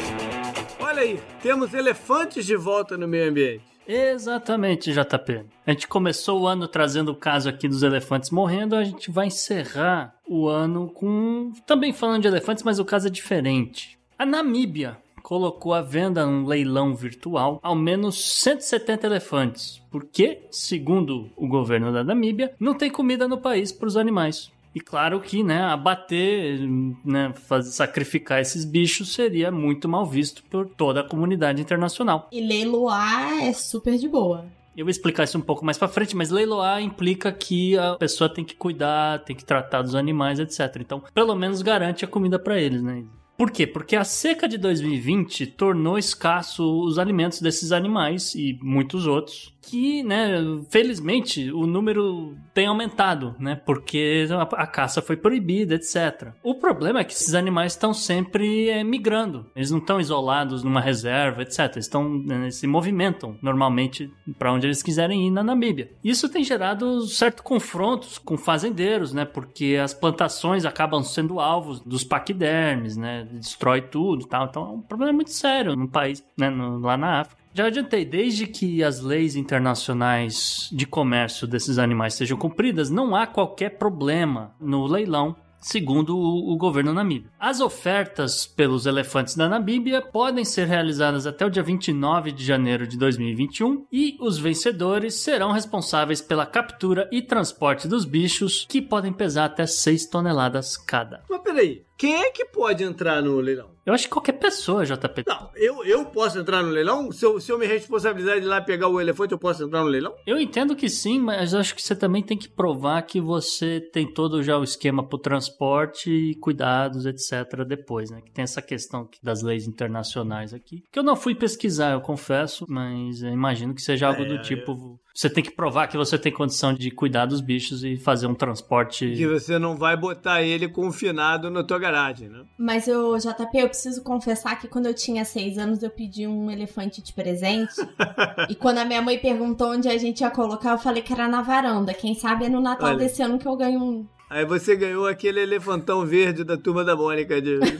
Olha aí, temos elefantes de volta no meio ambiente. Exatamente, JP. A gente começou o ano trazendo o caso aqui dos elefantes morrendo, a gente vai encerrar o ano com. Também falando de elefantes, mas o caso é diferente. A Namíbia colocou à venda um leilão virtual ao menos 170 elefantes, porque, segundo o governo da Namíbia, não tem comida no país para os animais. E claro que, né, abater, né, fazer, sacrificar esses bichos seria muito mal visto por toda a comunidade internacional. E leiloar é super de boa. Eu vou explicar isso um pouco mais para frente, mas leiloar implica que a pessoa tem que cuidar, tem que tratar dos animais, etc. Então, pelo menos garante a comida para eles, né? Por quê? Porque a seca de 2020 tornou escasso os alimentos desses animais e muitos outros que, né, felizmente o número tem aumentado, né, porque a, caça foi proibida, etc. O problema é que esses animais estão sempre é, migrando, eles não estão isolados numa reserva, etc. Eles estão né, se movimentam normalmente para onde eles quiserem ir na Namíbia. Isso tem gerado certos confrontos com fazendeiros, né, porque as plantações acabam sendo alvos dos paquidermes, né, destrói tudo, tal. Então é um problema muito sério no país, né, no, lá na África. Já adiantei, desde que as leis internacionais de comércio desses animais sejam cumpridas, não há qualquer problema no leilão segundo o, governo namíbio. As ofertas pelos elefantes da Namíbia podem ser realizadas até o dia 29 de janeiro de 2021 e os vencedores serão responsáveis pela captura e transporte dos bichos, que podem pesar até 6 toneladas cada. Mas peraí, quem é que pode entrar no leilão? Eu acho que qualquer pessoa, JP. Não, eu, eu posso entrar no leilão? Se eu, se eu me responsabilizar de ir lá pegar o elefante, eu posso entrar no leilão? Eu entendo que sim, mas eu acho que você também tem que provar que você tem todo já o esquema pro transporte e cuidados, etc. depois, né? Que tem essa questão das leis internacionais aqui. Que eu não fui pesquisar, eu confesso, mas imagino que seja algo é, do tipo. Eu... Você tem que provar que você tem condição de cuidar dos bichos e fazer um transporte. Que você não vai botar ele confinado na tua garagem, né? Mas eu, JP, eu preciso confessar que quando eu tinha seis anos eu pedi um elefante de presente. e quando a minha mãe perguntou onde a gente ia colocar, eu falei que era na varanda. Quem sabe é no Natal Olha. desse ano que eu ganho um. Aí você ganhou aquele elefantão verde da turma da Mônica de.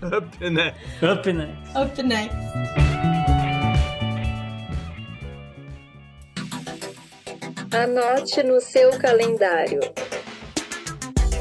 Up next. Up next. Up next. Anote no seu calendário.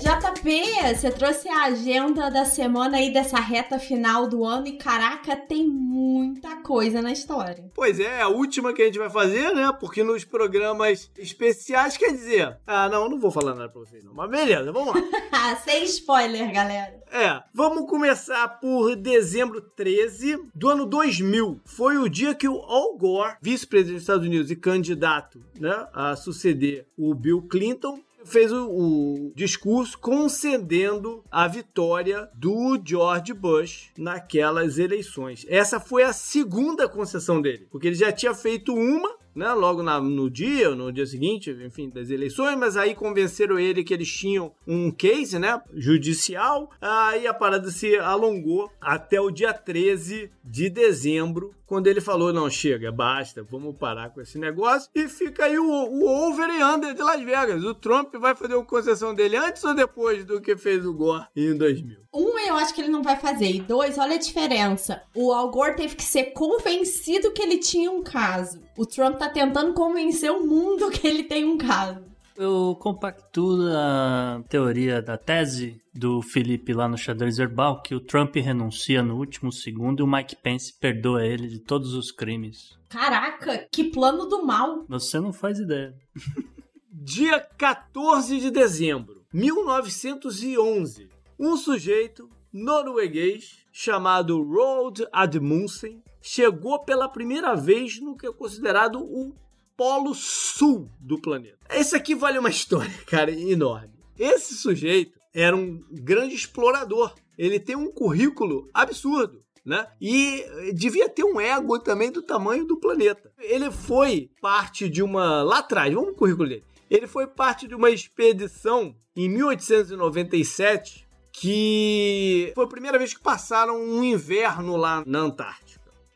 JP, você trouxe a agenda da semana aí dessa reta final do ano e caraca, tem muita coisa na história. Pois é, a última que a gente vai fazer, né? Porque nos programas especiais quer dizer. Ah, não, não vou falar nada pra vocês, não. Mas beleza, vamos lá. Sem spoiler, galera. É, vamos começar por dezembro 13 do ano 2000. Foi o dia que o Al Gore, vice-presidente dos Estados Unidos e candidato né, a suceder o Bill Clinton, fez o, o, discurso concedendo a vitória do George Bush naquelas eleições. Essa foi a segunda concessão dele, porque ele já tinha feito uma né, logo na, no dia, no dia seguinte, enfim, das eleições, mas aí convenceram ele que eles tinham um case, né, judicial, aí a parada se alongou até o dia 13 de dezembro, quando ele falou, não, chega, basta, vamos parar com esse negócio, e fica aí o, o over e under de Las Vegas. O Trump vai fazer uma concessão dele antes ou depois do que fez o Gore em 2000? Um, eu acho que ele não vai fazer, e dois, olha a diferença. O Al Gore teve que ser convencido que ele tinha um caso. O Trump tá tentando convencer o mundo que ele tem um caso. Eu compactuo a teoria da tese do Felipe lá no Xadrez Herbal que o Trump renuncia no último segundo e o Mike Pence perdoa ele de todos os crimes. Caraca, que plano do mal! Você não faz ideia. Dia 14 de dezembro, 1911, um sujeito norueguês chamado Roald Admundsen chegou pela primeira vez no que é considerado o polo sul do planeta. Esse aqui vale uma história, cara, enorme. Esse sujeito era um grande explorador. Ele tem um currículo absurdo. Né? E devia ter um ego também do tamanho do planeta. Ele foi parte de uma. Lá atrás, vamos no currículo dele. Ele foi parte de uma expedição em 1897 que foi a primeira vez que passaram um inverno lá na Antártica.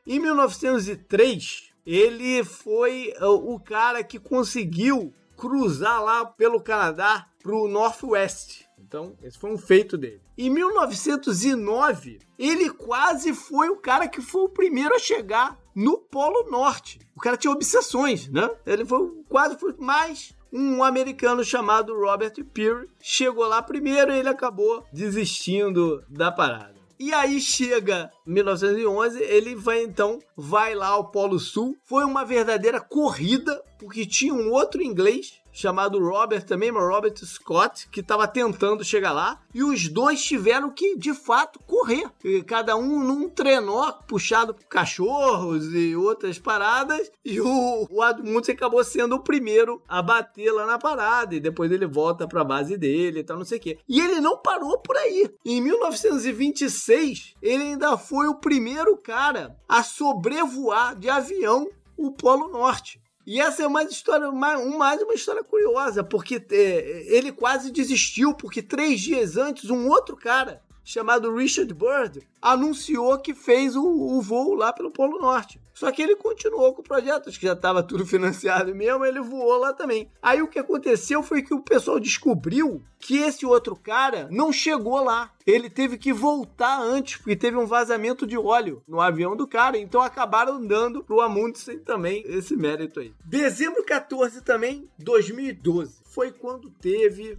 Em 1903, ele foi uh, o cara que conseguiu cruzar lá pelo Canadá para o Northwest. Então, esse foi um feito dele. Em 1909, ele quase foi o cara que foi o primeiro a chegar no Polo Norte. O cara tinha obsessões, né? Ele foi quase foi mais um americano chamado Robert Peary chegou lá primeiro e ele acabou desistindo da parada. E aí chega 1911, ele vai então, vai lá ao Polo Sul. Foi uma verdadeira corrida, porque tinha um outro inglês chamado Robert também, mas Robert Scott, que estava tentando chegar lá. E os dois tiveram que, de fato, correr. E cada um num trenó puxado por cachorros e outras paradas. E o, o acabou sendo o primeiro a bater lá na parada. E depois ele volta para a base dele e tal, não sei o quê. E ele não parou por aí. Em 1926, ele ainda foi o primeiro cara a sobrevoar de avião o Polo Norte. E essa é mais história, mais, mais uma história curiosa, porque é, ele quase desistiu, porque três dias antes, um outro cara, chamado Richard Bird, anunciou que fez o, o voo lá pelo Polo Norte. Só que ele continuou com o projeto, acho que já estava tudo financiado mesmo, ele voou lá também. Aí o que aconteceu foi que o pessoal descobriu que esse outro cara não chegou lá. Ele teve que voltar antes, porque teve um vazamento de óleo no avião do cara, então acabaram dando pro Amundsen também esse mérito aí. Dezembro 14 também, 2012, foi quando teve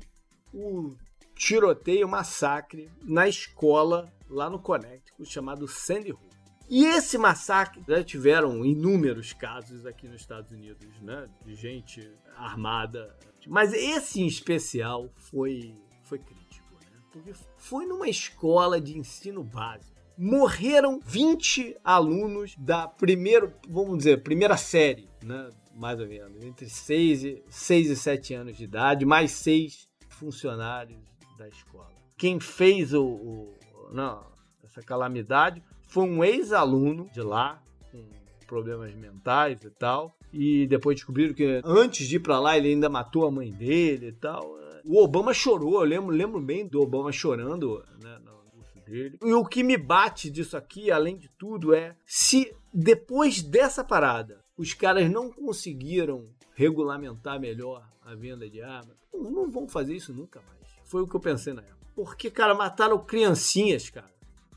o tiroteio, massacre na escola lá no Connecticut chamado Sandy Hook. E esse massacre já tiveram inúmeros casos aqui nos Estados Unidos, né? De gente armada. Mas esse em especial foi, foi crítico, né? Porque foi numa escola de ensino básico. Morreram 20 alunos da primeiro, vamos dizer, primeira série, né? Mais ou menos, entre 6 e, 6 e 7 anos de idade, mais 6 funcionários da escola. Quem fez o, o não, essa calamidade foi um ex-aluno de lá, com problemas mentais e tal. E depois descobriram que antes de ir para lá ele ainda matou a mãe dele e tal. O Obama chorou, eu lembro, lembro bem do Obama chorando né, no curso dele. E o que me bate disso aqui, além de tudo, é se depois dessa parada os caras não conseguiram regulamentar melhor a venda de armas, não vão fazer isso nunca mais. Foi o que eu pensei na época. Porque, cara, mataram criancinhas, cara.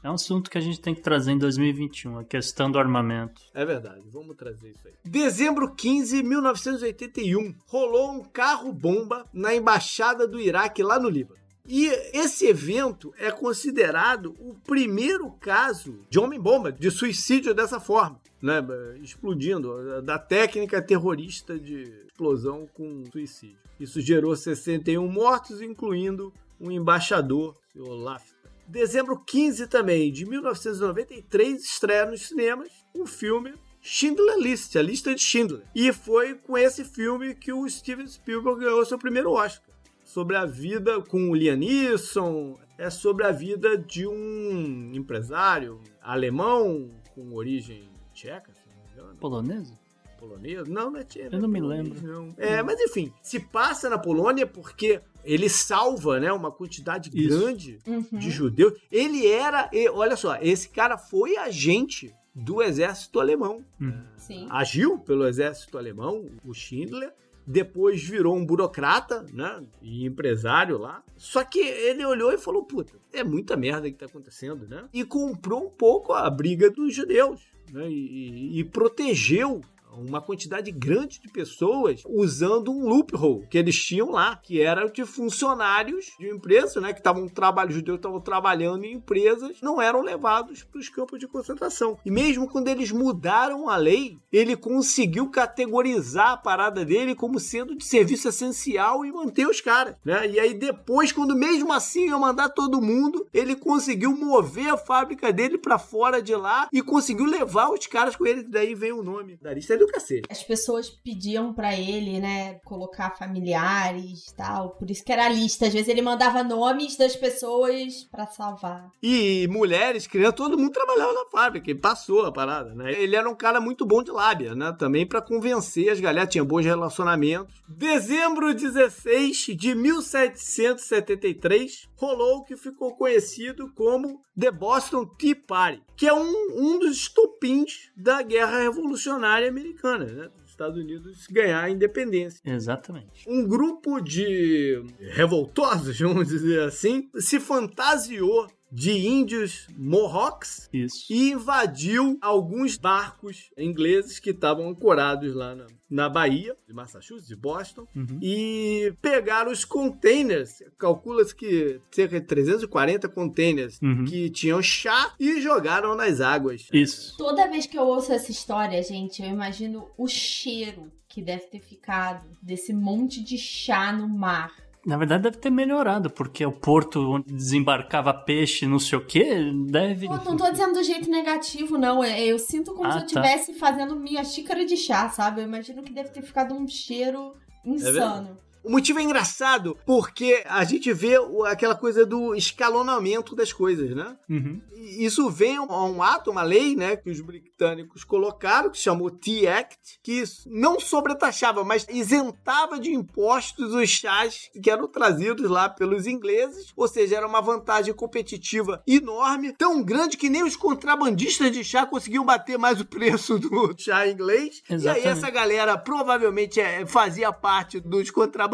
É um assunto que a gente tem que trazer em 2021, a questão do armamento. É verdade, vamos trazer isso aí. Dezembro 15, 1981, rolou um carro-bomba na embaixada do Iraque lá no Líbano. E esse evento é considerado o primeiro caso de homem-bomba, de suicídio dessa forma, né? Explodindo, da técnica terrorista de explosão com suicídio. Isso gerou 61 mortos, incluindo um embaixador, o Olaf Dezembro 15 também, de 1993, estreia nos cinemas o filme Schindler List, a lista de Schindler. E foi com esse filme que o Steven Spielberg ganhou seu primeiro Oscar. Sobre a vida com o Liam Neeson, é sobre a vida de um empresário alemão com origem tcheca, se não me engano. Polonesa? Polonesa? Não, não é tcheca. Eu não me lembro. Não. É, mas enfim, se passa na Polônia porque ele salva, né, uma quantidade Isso. grande uhum. de judeus. Ele era, olha só, esse cara foi agente do exército alemão. Uhum. Agiu pelo exército alemão, o Schindler. Depois virou um burocrata, né? E empresário lá. Só que ele olhou e falou: puta, é muita merda que tá acontecendo, né? E comprou um pouco a briga dos judeus. Né? E, e, e protegeu uma quantidade grande de pessoas usando um loophole que eles tinham lá, que era de funcionários de empresas, né, que estavam trabalhando, judeus estavam trabalhando em empresas, não eram levados para os campos de concentração. E mesmo quando eles mudaram a lei, ele conseguiu categorizar a parada dele como sendo de serviço essencial e manter os caras, né? E aí depois, quando mesmo assim ia mandar todo mundo, ele conseguiu mover a fábrica dele para fora de lá e conseguiu levar os caras com ele. Daí vem o nome da lista do cacete. As pessoas pediam para ele, né, colocar familiares e tal. Por isso que era a lista. Às vezes ele mandava nomes das pessoas para salvar. E mulheres, crianças, todo mundo trabalhava na fábrica. Ele passou a parada, né? Ele era um cara muito bom de lábia, né? Também para convencer as galera, tinha bons relacionamentos. Dezembro 16 de 1773, rolou o que ficou conhecido como The Boston Tea Party, que é um, um dos estopins da Guerra Revolucionária Americana, né? Estados Unidos ganhar a independência. Exatamente. Um grupo de revoltosos, vamos dizer assim, se fantasiou de índios Mohawks Isso. e invadiu alguns barcos ingleses que estavam ancorados lá na, na Bahia, de Massachusetts, de Boston, Uhum. e pegaram os containers, calcula-se que cerca de 340 containers Uhum. que tinham chá e jogaram nas águas. Isso. Toda vez que eu ouço essa história, gente, eu imagino o cheiro que deve ter ficado desse monte de chá no mar. Na verdade, deve ter melhorado, porque o porto onde desembarcava peixe, não sei o quê, deve. Pô, não tô dizendo do jeito negativo, não. É- Eu sinto como Ah, se eu tá. estivesse fazendo minha xícara de chá, sabe? Eu imagino que deve ter ficado um cheiro insano. O motivo é engraçado porque a gente vê aquela coisa do escalonamento das coisas, né? Uhum. E Isso vem a um ato, uma lei, né, que os britânicos colocaram, que se chamou Tea Act, que não sobretaxava, mas isentava de impostos os chás que eram trazidos lá pelos ingleses, ou seja, era uma vantagem competitiva enorme, tão grande que nem os contrabandistas de chá conseguiam bater mais o preço do chá inglês. E Exatamente. aí essa galera provavelmente é, fazia parte dos contrabandistas,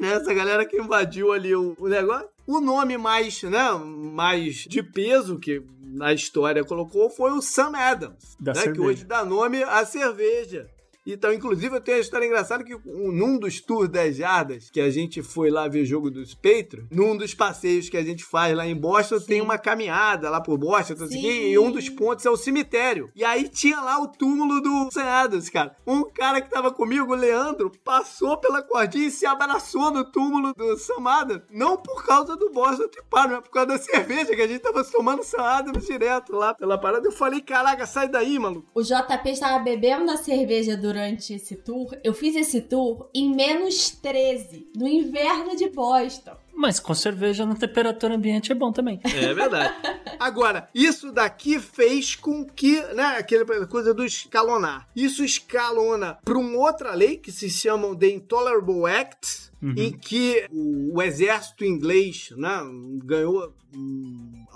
né? Essa galera que invadiu ali o, o negócio. O nome mais, né, mais de peso que na história colocou foi o Sam Adams, Da né, que hoje dá nome à cerveja. Então, inclusive, eu tenho uma história engraçada que um- num dos tours 10 jardas que a gente foi lá ver jogo dos Patriots, num dos passeios que a gente faz lá em Boston, tem uma caminhada lá por Boston, não sei o quê, Sim. e um dos pontos é o cemitério. E aí tinha lá o túmulo do Sam Adams, cara. Um cara que tava comigo, o Leandro, passou pela cordinha e se abraçou no túmulo do Sam Adams. Não por causa do Boston Tea Party, mas por causa da cerveja que a gente tava tomando Sam Adams direto lá pela parada. Eu falei, caraca, sai daí, maluco. O JP estava bebendo a cerveja durante esse tour. Eu fiz esse tour em menos 13, no inverno de Boston. Mas com cerveja na temperatura ambiente é bom também. É verdade. Agora, isso daqui fez com que, né, aquela coisa do escalonar. Isso escalona para uma outra lei que se chama The Intolerable Act, Uhum. em que o, o exército inglês, né, ganhou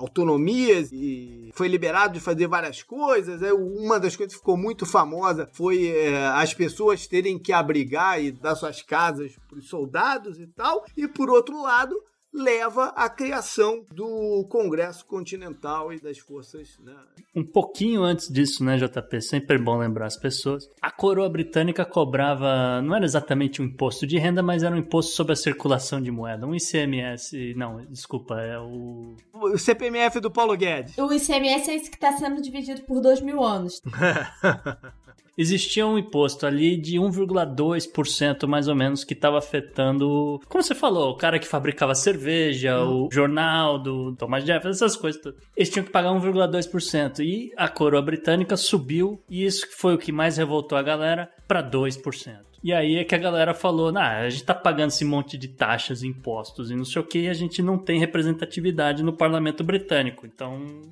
autonomias e foi liberado de fazer várias coisas. É, uma das coisas que ficou muito famosa foi é, as pessoas terem que abrigar e dar suas casas para os soldados e tal. E por outro lado, leva à criação do Congresso Continental e das forças. Né? Um pouquinho antes disso, né, JP? Sempre bom lembrar as pessoas. A coroa britânica cobrava, não era exatamente um imposto de renda, mas era um imposto sobre a circulação de moeda. Um ICMS. Não, desculpa, é o. O CPMF do Paulo Guedes. O ICMS é esse que está sendo dividido por dois mil anos. Existia um imposto ali de 1,2% mais ou menos que estava afetando, como você falou, o cara que fabricava cerveja, o jornal do Thomas Jefferson, essas coisas. todas. Eles tinham que pagar 1,2% e a coroa britânica subiu e isso foi o que mais revoltou a galera para 2%. E aí é que a galera falou, nah, a gente tá pagando esse monte de taxas, impostos e não sei o que, e a gente não tem representatividade no parlamento britânico. Então,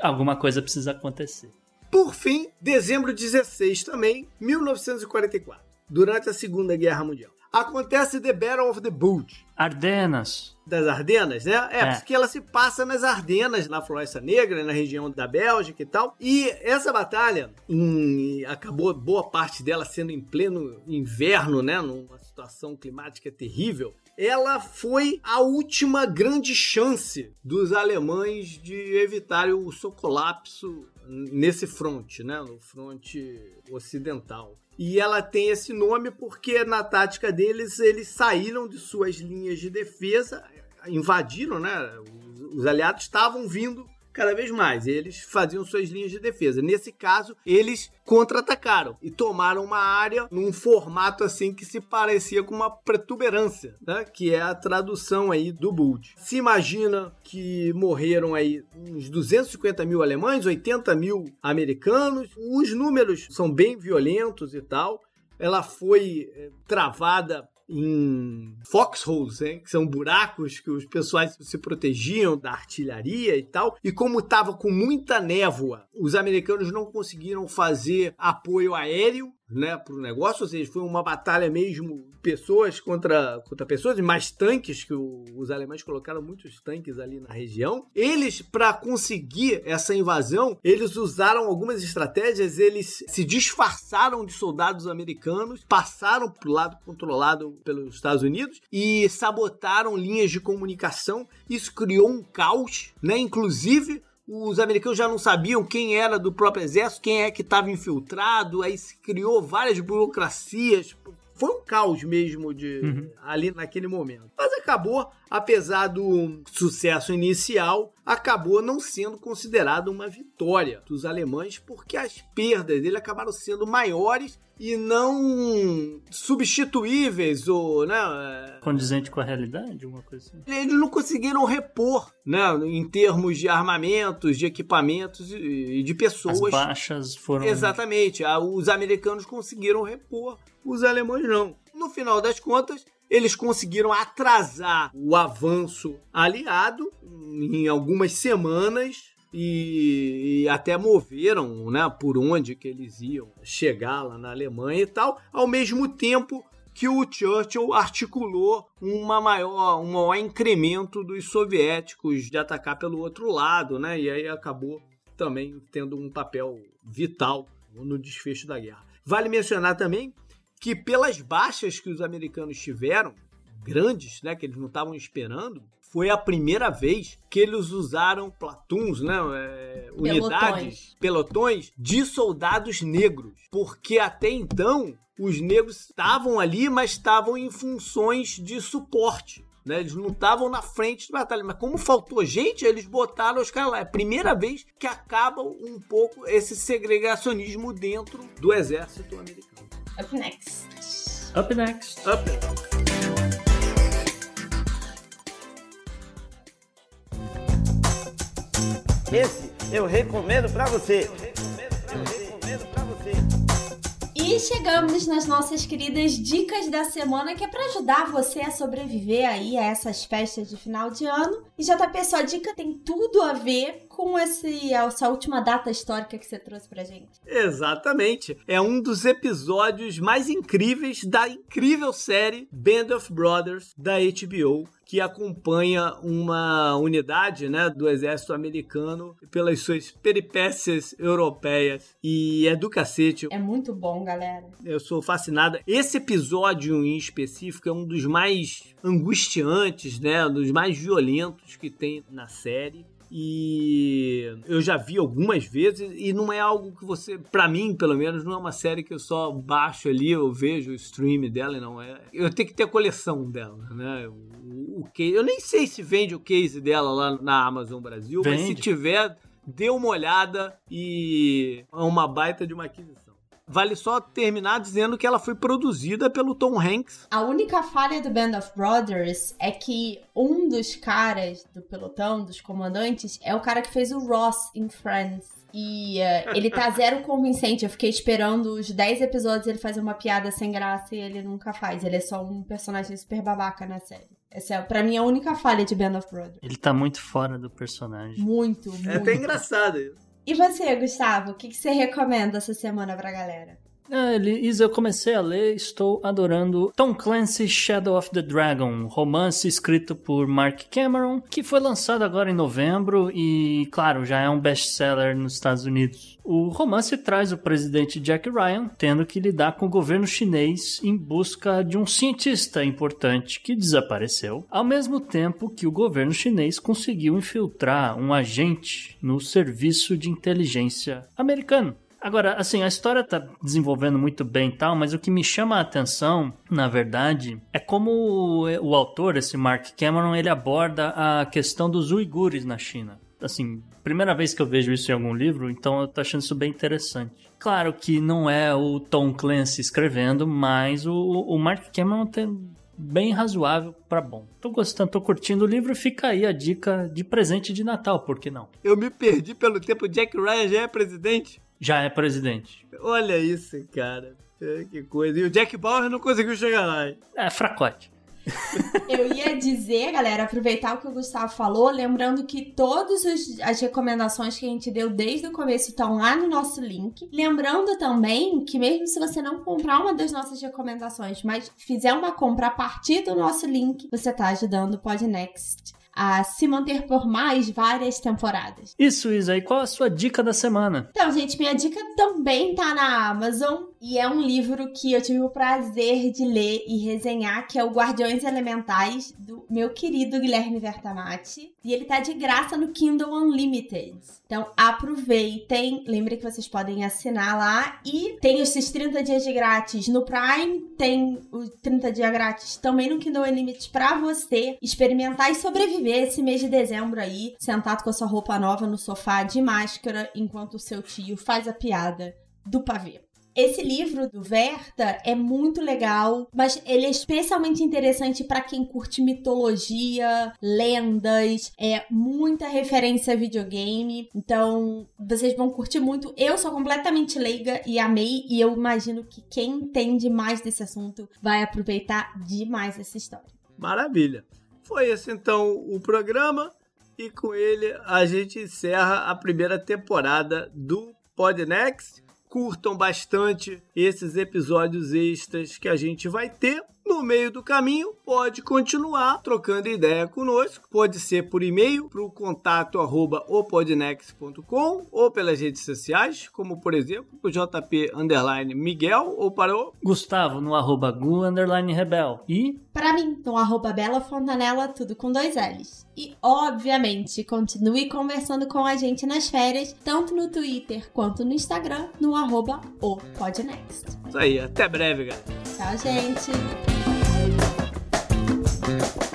alguma coisa precisa acontecer. Por fim, dezembro 16 também, 1944, durante a Segunda Guerra Mundial. Acontece The Battle of the Bulge. Ardenas. Das Ardenas, né? É, É. porque ela se passa nas Ardenas, na Floresta Negra, na região da Bélgica e tal. E essa batalha em- acabou boa parte dela sendo em pleno inverno, né? Numa situação climática terrível. Ela foi a última grande chance dos alemães de evitarem o seu colapso nesse fronte, né? No fronte ocidental. E ela tem esse nome porque na tática deles eles saíram de suas linhas de defesa, invadiram, né? Os aliados estavam vindo cada vez mais. Eles faziam suas linhas de defesa. Nesse caso, eles contra-atacaram e tomaram uma área num formato assim que se parecia com uma protuberância, né? Que é a tradução aí do Bult. Se imagina que morreram aí uns 250 mil alemães, 80 mil americanos. Os números são bem violentos e tal. Ela foi eh, travada em foxholes, hein? que são buracos que os pessoais se protegiam da artilharia e tal. E como estava com muita névoa, os americanos não conseguiram fazer apoio aéreo né, pro negócio, ou seja, foi uma batalha mesmo, pessoas contra, contra pessoas, e mais tanques, que o, os alemães colocaram muitos tanques ali na região. Eles, para conseguir essa invasão, eles usaram algumas estratégias, eles se disfarçaram de soldados americanos, passaram pro lado controlado pelos Estados Unidos e sabotaram linhas de comunicação. Isso criou um caos, né? Inclusive, os americanos já não sabiam quem era do próprio exército, quem é que estava infiltrado, aí se criou várias burocracias. Foi um caos mesmo de uhum. ali naquele momento. Mas acabou, apesar do sucesso inicial, acabou não sendo considerado uma vitória dos alemães, porque as perdas dele acabaram sendo maiores e não substituíveis ou, né? Condizente com a realidade, alguma coisa assim. Eles não conseguiram repor, né? Em termos de armamentos, de equipamentos e de pessoas. As baixas foram. Exatamente. Os americanos conseguiram repor, os alemães não. No final das contas, eles conseguiram atrasar o avanço aliado em algumas semanas e, e, até moveram né, por onde que eles iam chegar lá na Alemanha e tal, ao mesmo tempo que o Churchill articulou uma maior, um maior incremento dos soviéticos de atacar pelo outro lado, né? E aí acabou também tendo um papel vital no desfecho da guerra. Vale mencionar também que pelas baixas que os americanos tiveram, grandes, né, que eles não estavam esperando, foi a primeira vez que eles usaram platuns, né, é, unidades, pelotões de soldados negros, porque até então os negros estavam ali, mas estavam em funções de suporte. Né? Eles não estavam na frente de batalha. Mas como faltou gente, eles botaram os caras lá. É a primeira vez que acaba um pouco esse segregacionismo dentro do exército americano. Up next. Up next. Up next. Esse eu recomendo para você. E chegamos nas nossas queridas dicas da semana, que é para ajudar você a sobreviver aí a essas festas de final de ano. E JP, sua dica tem tudo a ver com esse, essa última data histórica que você trouxe pra gente. Exatamente. É um dos episódios mais incríveis da incrível série Band of Brothers da HBO, que acompanha uma unidade né, do exército americano pelas suas peripécias europeias. E é do cacete. É muito bom, galera. Eu sou fascinada. Esse episódio em específico é um dos mais angustiantes, né? Dos mais violentos que tem na série. E eu já vi algumas vezes e não é algo que você, para mim, pelo menos, não é uma série que eu só baixo ali, eu vejo o stream dela, não é. Eu tenho que ter a coleção dela, né? O, o case, eu nem sei se vende o case dela lá na Amazon Brasil, vende. mas se tiver, dê uma olhada e é uma baita de uma aquisição. Vale só terminar dizendo que ela foi produzida pelo Tom Hanks. A única falha do Band of Brothers é que um dos caras do pelotão, dos comandantes, é o cara que fez o Ross em Friends. E uh, ele tá zero convincente. Eu fiquei esperando os 10 episódios ele fazer uma piada sem graça e ele nunca faz. Ele é só um personagem super babaca na série. Essa é, pra mim, a única falha de Band of Brothers. Ele tá muito fora do personagem. Muito, muito. É até engraçado isso. E você, Gustavo, o que, que você recomenda essa semana pra galera? É, Elisa, eu comecei a ler, estou adorando Tom Clancy's Shadow of the Dragon, romance escrito por Mark Cameron, que foi lançado agora em novembro e, claro, já é um best-seller nos Estados Unidos. O romance traz o presidente Jack Ryan tendo que lidar com o governo chinês em busca de um cientista importante que desapareceu, ao mesmo tempo que o governo chinês conseguiu infiltrar um agente no serviço de inteligência americano. Agora, assim, a história tá desenvolvendo muito bem e tal, mas o que me chama a atenção, na verdade, é como o, autor, esse Mark Cameron, ele aborda a questão dos uigures na China. Assim, primeira vez que eu vejo isso em algum livro, então eu tô achando isso bem interessante. Claro que não é o Tom Clancy escrevendo, mas o, o Mark Cameron tem bem razoável para bom. Tô gostando, tô curtindo o livro, fica aí a dica de presente de Natal, por que não? Eu me perdi pelo tempo, Jack Ryan já é presidente? Já é presidente. Olha isso, cara. Que coisa. E o Jack Bauer não conseguiu chegar lá. É, fracote. Eu ia dizer, galera, aproveitar o que o Gustavo falou, lembrando que todas as recomendações que a gente deu desde o começo estão lá no nosso link. Lembrando também que mesmo se você não comprar uma das nossas recomendações, mas fizer uma compra a partir do nosso link, você está ajudando o Podnext a se manter por mais várias temporadas. Isso, Isa. E qual a sua dica da semana? Então, gente, minha dica também tá na Amazon e é um livro que eu tive o prazer de ler e resenhar, que é o Guardiões Elementais, do meu querido Guilherme Vertamati. E ele tá de graça no Kindle Unlimited. Então aproveitem. Lembre que vocês podem assinar lá. E tem esses 30 dias de grátis no Prime. Tem o 30 dias grátis também no Kindle Unlimited pra você experimentar e sobreviver esse mês de dezembro aí, sentado com a sua roupa nova no sofá de máscara, enquanto o seu tio faz a piada do pavê. Esse livro do Verta é muito legal, mas ele é especialmente interessante para quem curte mitologia, lendas, é muita referência a videogame. Então, vocês vão curtir muito. Eu sou completamente leiga e amei, e eu imagino que quem entende mais desse assunto vai aproveitar demais essa história. Maravilha. Foi esse então o programa e com ele a gente encerra a primeira temporada do Podnext curtam bastante esses episódios extras que a gente vai ter. No meio do caminho, pode continuar trocando ideia conosco. Pode ser por e-mail para o contato arroba opodnex.com ou pelas redes sociais, como por exemplo o JP underline Miguel ou para o Gustavo no arroba Gu underline Rebel. E para mim, no arroba Bela Fontanella, tudo com dois L's. E, obviamente, continue conversando com a gente nas férias, tanto no Twitter quanto no Instagram, no arroba o Podnext. Isso aí, até breve, galera. Tchau, gente. Thank you.